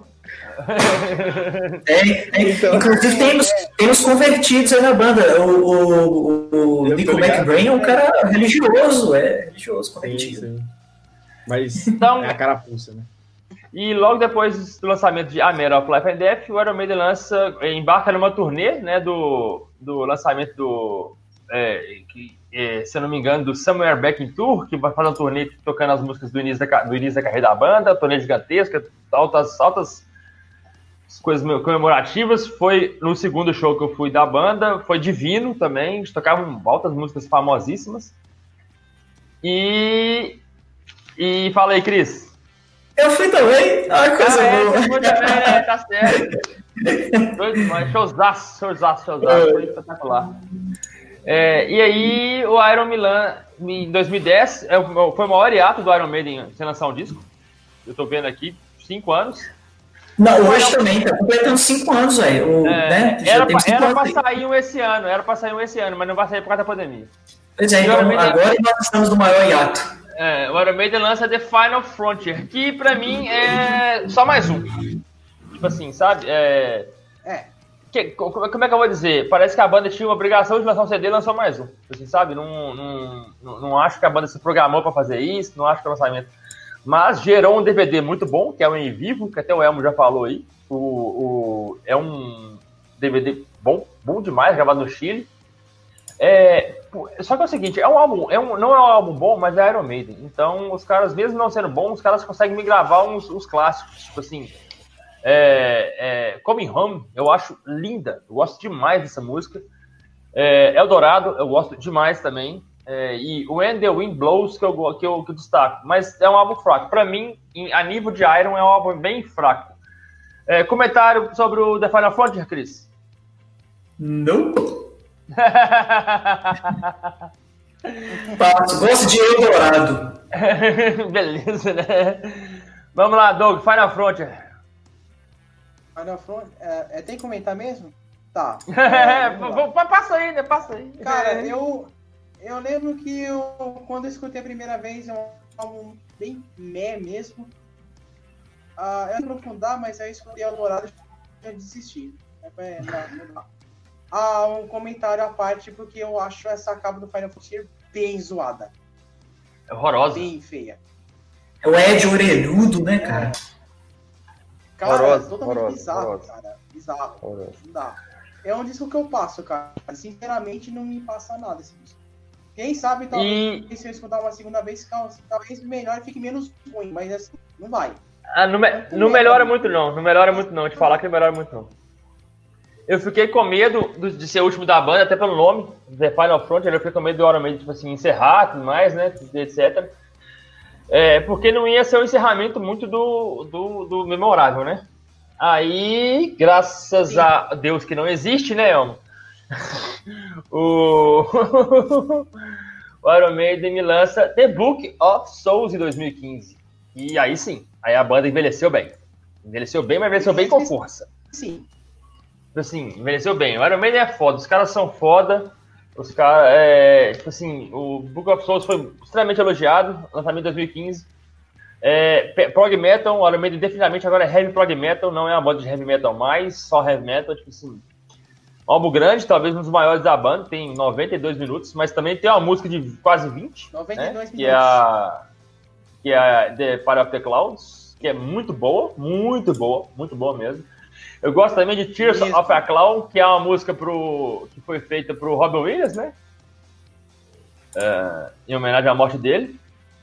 É, é, então, inclusive tem os, tem os convertidos aí na banda. O, o, o Nico McBrain é um cara religioso, é religioso, convertido. Sim, sim. Mas então, é a carapuça, né? E logo depois do lançamento de A Matter of Life and Death, o Iron Maiden lança, embarca numa turnê, né, do, do lançamento do, é, que, é, se eu não me engano, do Somewhere Back in Tour, que vai fazer uma turnê tocando as músicas do início da, do início da carreira da banda, turnê gigantesca, altas, altas coisas comemorativas. Foi no segundo show que eu fui da banda, foi divino também, eles tocavam altas músicas famosíssimas. E. E fala aí, Cris. Eu fui também. Ah, coisa ah, é, boa. Você foi também, né? Tá certo. Demais. Showzaço, showzaço, showzaço. Foi espetacular. É, e aí, o Iron Milan, em 2010, é foi o maior hiato do Iron Maiden sem lançar um disco. Eu tô vendo aqui, cinco anos. Não, hoje também, tá completando cinco anos, velho. É, né? Era, pra, era pra sair um esse ano, era pra sair um esse ano, mas não vai sair por causa da pandemia. Pois é, então, agora nós estamos no maior hiato. É, o Iron Maiden lança The Final Frontier, que pra mim é só mais um. Tipo assim, sabe? É. é. Que, como é que eu vou dizer? Parece que a banda tinha uma obrigação de lançar um CD e lançou mais um. Assim, sabe? Não, não, não, não acho que a banda se programou para fazer isso, não acho que o lançamento mas gerou um DVD muito bom, que é o Em Vivo, que até o Elmo já falou aí. O, o, é um DVD bom, bom demais, gravado no Chile. É, só que é o seguinte, é um álbum, é um, não é um álbum bom, mas é Iron Maiden. Então, os caras, mesmo não sendo bons, os caras conseguem me gravar uns, uns clássicos, tipo assim. É, é, Coming Home, eu acho linda, eu gosto demais dessa música. É, Eldorado, eu gosto demais também. É, e o When the Wind Blows que eu, que eu, que eu destaco, mas é um álbum fraco. Para mim, em, a nível de Iron, é um álbum bem fraco. É, comentário sobre o The Final Frontier, Chris? Não. Passo, gosto de Eldorado. Beleza, né? Vamos lá, Doug, Final Frontier. Final Frontier, é, é tem que comentar mesmo? Tá. É, passa aí, né? Passa aí. Cara, eu, eu lembro que eu, quando eu escutei a primeira vez, é um álbum bem meh mesmo. Ah, eu não aprofundar, mas aí escutei a Dourado e já desisti. É, não, não Ah, um comentário à parte, porque eu acho essa capa do Final Fantasy bem zoada. É horrorosa. Bem feia. É o Ed orelhudo, né, cara? Cara, horrorosa, é totalmente horrorosa, bizarro, horrorosa. cara. Bizarro. Horrorosa. Não dá. É um disco que eu passo, cara. Sinceramente, não me passa nada esse disco. Quem sabe, talvez, e... se eu escutar uma segunda vez, talvez melhor fique menos ruim, mas assim, não vai. Ah, não, me... não melhora muito não, não melhora muito não, te falar que não melhora muito não. Eu fiquei com medo de ser o último da banda, até pelo nome, The Final Front, eu fiquei com medo do Iron Maiden, tipo assim, encerrar tudo mais, né, etc. É, porque não ia ser um encerramento muito do, do, do memorável, né? Aí, graças Sim. a Deus que não existe, né, Elmo? o... o Iron Maiden me lança The Book of Souls em 2015. E aí sim, aí a banda envelheceu bem. Envelheceu bem, mas envelheceu bem com força. Sim. Tipo assim, envelheceu bem. O Iron Maiden é foda, os caras são foda. Os caras, é, tipo assim, o Book of Souls foi extremamente elogiado, lançamento em 2015. É, prog Metal, o Iron Maiden definitivamente agora é Heavy Prog Metal, não é uma banda de Heavy Metal mais, só Heavy Metal, tipo assim. Um álbum grande, talvez um dos maiores da banda, tem 92 minutos, mas também tem uma música de quase 20, 92 né, minutos. que é a que é a The Fire of the Clouds, que é muito boa, muito boa, muito boa mesmo. Eu gosto também de Tears Isso. of a Clown, que é uma música pro, que foi feita pro Robin Williams, né? É, em homenagem à morte dele.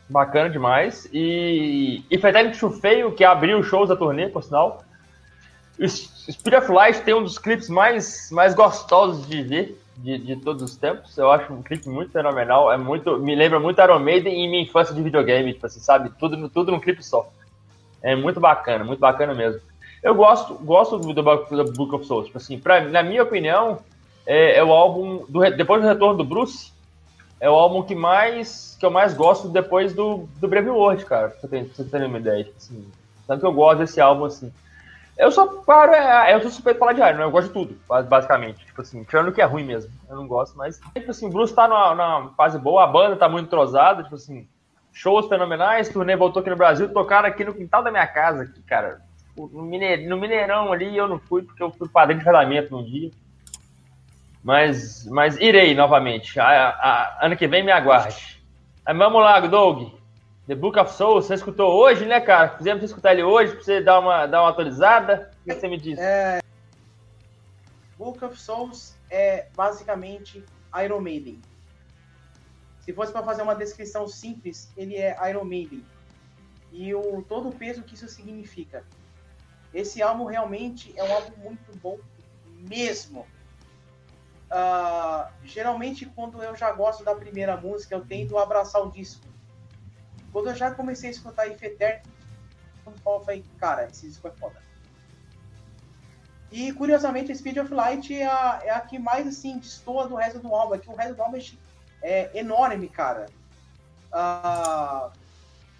Bacana demais. E, e Frederic Feio, que abriu os shows da turnê, por sinal. Spirit of Light tem um dos clipes mais, mais gostosos de ver de, de todos os tempos. Eu acho um clipe muito fenomenal. É muito, me lembra muito Iron Maiden e minha infância de videogame, tipo assim, sabe? Tudo, tudo num clipe só. É muito bacana, muito bacana mesmo. Eu gosto, gosto do, do Book of Souls. Tipo assim, pra, na minha opinião, é, é o álbum do, depois do retorno do Bruce, é o álbum que mais que eu mais gosto depois do, do Brave World, cara. Pra você, ter, você uma ideia. Tipo assim, tanto que eu gosto desse álbum assim. Eu só paro, é, eu sou suspeito de falar de Iron, eu gosto de tudo, basicamente. Tipo assim, tirando o que é ruim mesmo. Eu não gosto, mas. Tipo assim, o Bruce tá numa, numa fase boa, a banda tá muito entrosada, tipo assim, shows fenomenais, turnê voltou aqui no Brasil, tocaram aqui no quintal da minha casa, aqui, cara. No, Mineirão, no Mineirão ali eu não fui, porque eu fui padrinho de casamento num dia. Mas, mas irei novamente. A, a, ano que vem me aguarde. Aí, vamos lá, Doug. The Book of Souls, você escutou hoje, né, cara? Fizemos escutar ele hoje pra você dar uma, dar uma atualizada. O que você me disse? É... Book of Souls é basicamente Iron Maiden. Se fosse para fazer uma descrição simples, ele é Iron Maiden. E o, todo o peso que isso significa. Esse álbum realmente é um álbum muito bom mesmo. Uh, geralmente, quando eu já gosto da primeira música, eu tento abraçar o disco quando eu já comecei a escutar If Eterno, eu falei, cara, esse disco é foda. E curiosamente, Speed of Light é a, é a que mais assim destoa do resto do álbum, é que o resto do álbum é enorme, cara. Uh,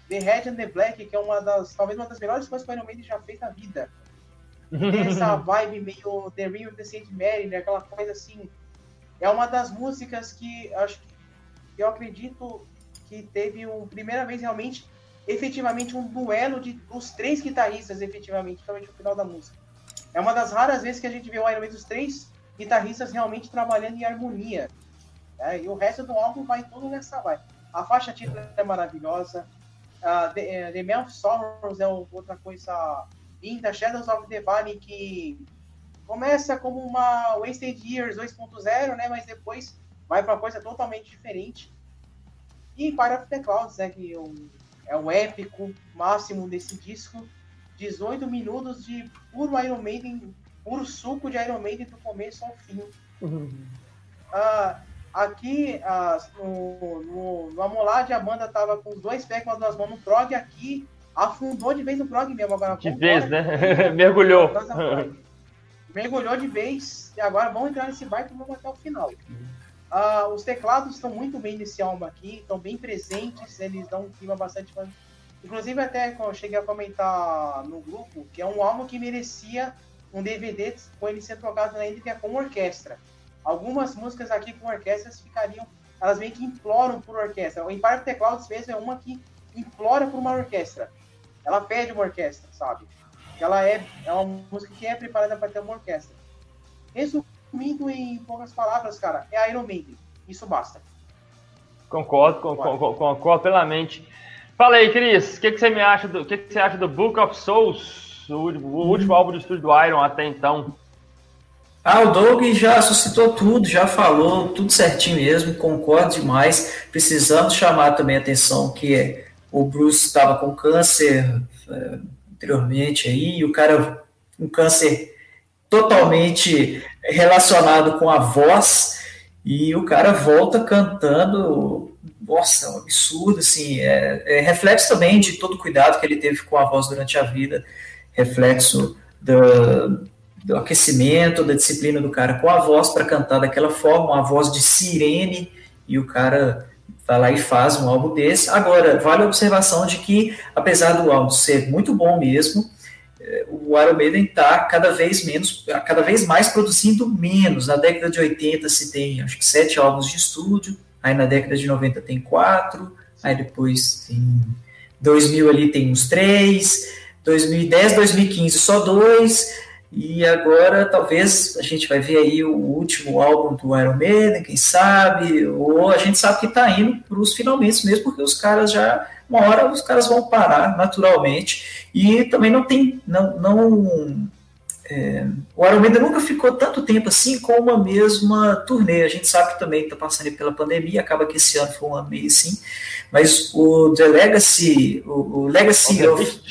the Red and the Black, que é uma das, talvez uma das melhores coisas que o Iron Maiden já fez na vida. Tem essa vibe meio The Ring of the Saint Mary, né? Aquela coisa assim. É uma das músicas que acho que eu acredito que teve um primeira vez realmente efetivamente um duelo de os três guitarristas efetivamente, no final da música. É uma das raras vezes que a gente vê o Iron Maiden os três guitarristas realmente trabalhando em harmonia. Né? E o resto do álbum vai todo nessa vibe. A faixa título é maravilhosa. Uh, The, uh, The Man of Sorrows é outra coisa linda. Shadows of the Valley que começa como uma Wasted Years 2.0, né? Mas depois vai para coisa totalmente diferente. E of the Clouds, né, que é o épico máximo desse disco. 18 minutos de puro Iron Maiden, puro suco de Iron Maiden do começo ao fim. Uhum. Uh, aqui uh, no, no, no Amolade a banda tava com os dois pés com as duas mãos no prog, aqui afundou de vez no prog mesmo. Agora, de vez, né? Mergulhou. Mergulhou de vez. E agora vamos entrar nesse barco e vamos até o final. Uhum. Uh, os teclados estão muito bem nesse álbum aqui, estão bem presentes, eles dão um clima bastante. Inclusive, até eu cheguei a comentar no grupo que é um álbum que merecia um DVD com ele ser trocado na íntegra com orquestra. Algumas músicas aqui com orquestras ficariam, elas meio que imploram por orquestra. O Empire Clouds mesmo é uma que implora por uma orquestra. Ela pede uma orquestra, sabe? Ela é, é uma música que é preparada para ter uma orquestra. Resumindo, Resumindo em poucas palavras, cara, é Iron Maiden. Isso basta. Concordo, concordo, concordo plenamente. Fala aí, Cris, o que, que, você me acha do que, que, você acha do Book of Souls, o, o último álbum de estúdio do Iron até então? Ah, o Doug já suscitou tudo, já falou tudo certinho mesmo, concordo demais. Precisamos chamar também a atenção que o Bruce estava com câncer é, anteriormente aí, e o cara um câncer totalmente relacionado com a voz E o cara volta cantando, nossa, um absurdo, assim, é, é reflexo também de todo o cuidado que ele teve com a voz durante a vida, reflexo do, do aquecimento, da disciplina do cara com a voz para cantar daquela forma, uma voz de sirene, e o cara vai lá e faz um álbum desse. Agora, vale a observação de que, apesar do álbum ser muito bom mesmo, o Iron Maiden está cada vez menos, cada vez mais produzindo menos. Na década de 80 se tem, acho que sete álbuns de estúdio, aí na década de 90 tem quatro, aí depois tem 2000 ali tem uns três, 2010, 2015 só dois, e agora talvez a gente vai ver aí o último álbum do Iron Maiden, quem sabe, ou a gente sabe que está indo para os finalmente mesmo, porque os caras já uma hora os caras vão parar naturalmente e também não tem, não, não é, o Iron Maiden nunca ficou tanto tempo assim com uma mesma turnê. A gente sabe que também está passando pela pandemia, acaba que esse ano foi um ano meio assim, mas o The Legacy, o, o Legacy of,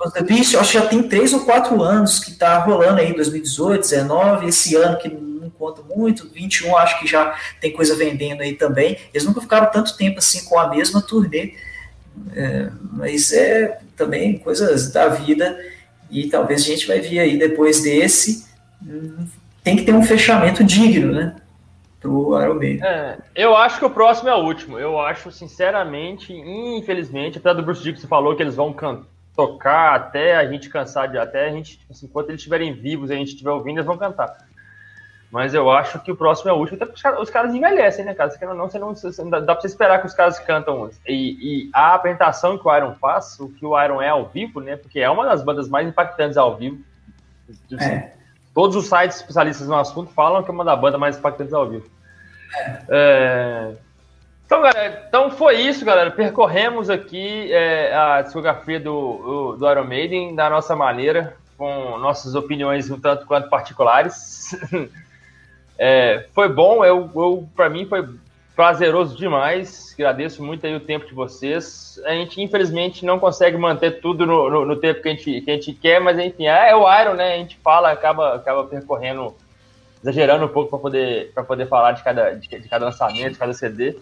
of The Beast, acho que já tem três ou quatro anos que está rolando aí, 2018, 19, esse ano que não conta muito, 21 acho que já tem coisa vendendo aí também. Eles nunca ficaram tanto tempo assim com a mesma turnê. É, mas é também coisas da vida e talvez a gente vai ver aí depois desse hum, tem que ter um fechamento digno, né? Pro Iron. É, eu acho que o próximo é o último. Eu acho, sinceramente, infelizmente, até do Bruce Dixon falou que eles vão tocar até a gente cansar de até a gente, assim, enquanto eles estiverem vivos e a gente estiver ouvindo, eles vão cantar. Mas eu acho que o próximo é o último, até porque os caras, envelhecem, né, cara? Você não, você não, você não, dá pra você esperar que os caras cantam. E, e, a apresentação que o Iron faz, o que o Iron é ao vivo, né? Porque é uma das bandas mais impactantes ao vivo. É. Todos os sites especialistas no assunto falam que é uma das bandas mais impactantes ao vivo. É... Então, galera, então foi isso, galera. Percorremos aqui é, a discografia do, do Iron Maiden da nossa maneira, com nossas opiniões um tanto quanto particulares. É, foi bom, eu, eu para mim foi prazeroso demais. Agradeço muito aí o tempo de vocês. A gente, infelizmente, não consegue manter tudo no, no, no tempo que a, gente, que a gente quer, mas enfim, é, é, o Iron, né? A gente fala, acaba, acaba percorrendo, exagerando um pouco para poder, poder falar de cada, de, de cada lançamento, de cada CD.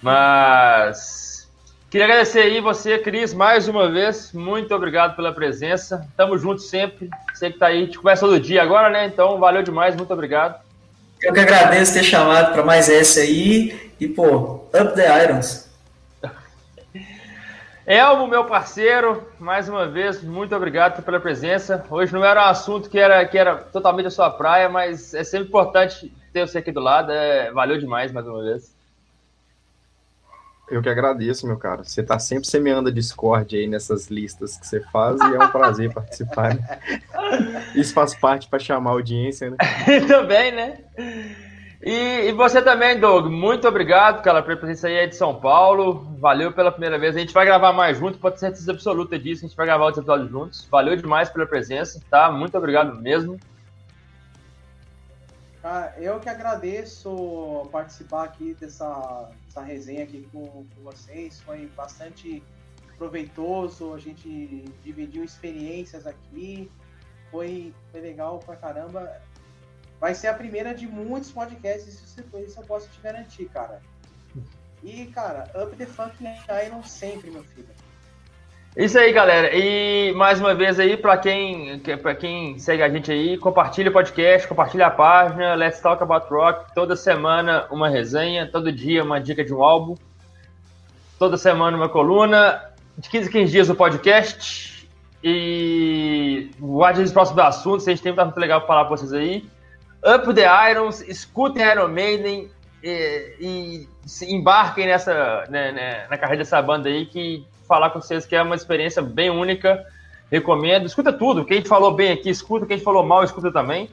Mas queria agradecer aí você, Cris, mais uma vez. Muito obrigado pela presença. Tamo junto sempre. Você que tá aí, a gente começa todo dia agora, né? Então, valeu demais, muito obrigado. Eu que agradeço ter chamado para mais essa aí. E, pô, Up the Irons. Elmo, meu parceiro, mais uma vez, muito obrigado pela presença. Hoje não era um assunto que era, que era totalmente a sua praia, mas é sempre importante ter você aqui do lado. É, valeu demais mais uma vez. Eu que agradeço, meu cara. Você tá sempre semeando a Discord aí nessas listas que você faz e é um prazer participar. Né? Isso faz parte para chamar a audiência, né? também, né? E, e, você também, Doug. Muito obrigado pela presença aí de São Paulo. Valeu pela primeira vez. A gente vai gravar mais junto, pode ter certeza absoluta disso. A gente vai gravar outros episódios juntos. Valeu demais pela presença, tá? Muito obrigado mesmo. Ah, eu que agradeço participar aqui dessa, dessa resenha aqui com, com, vocês. Foi bastante proveitoso. A gente dividiu experiências aqui. Foi, foi legal pra caramba. Vai ser a primeira de muitos podcasts, isso, isso eu posso te garantir, cara. E, cara, Up the Fucking Iron sempre, meu filho. Isso aí, galera. E mais uma vez aí, para quem, quem segue a gente aí, compartilha o podcast, compartilha a página, Let's Talk About Rock. Toda semana uma resenha, todo dia uma dica de um álbum. Toda semana uma coluna, de 15 a 15 dias o podcast. E guarde os próximos assuntos, a gente tem muito legal para falar para vocês aí. Up the Irons, escutem Iron Maiden e, e embarquem nessa, né, né, na carreira dessa banda aí que falar com vocês que é uma experiência bem única. Recomendo. Escuta tudo. Quem falou bem aqui, escuta. Quem falou mal, escuta também.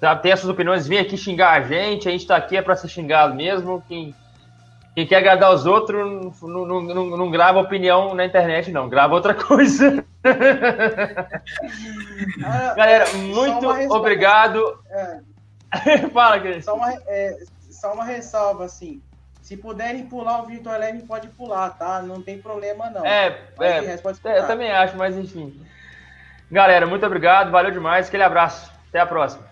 Tá? Tem essas opiniões. Vem aqui xingar a gente. A gente está aqui é para ser xingado mesmo. Quem, quem quer agradar os outros não, não, não, não, grava opinião na internet, não. Grava outra coisa. Ah, Galera, muito obrigado. É. Fala, Cris. Só uma, é, só uma ressalva, assim. Se puderem pular o Virtual Eleven, pode pular, tá? Não tem problema, não. É, é, é eu também acho, mas enfim. Galera, muito obrigado, valeu demais, aquele abraço. Até a próxima.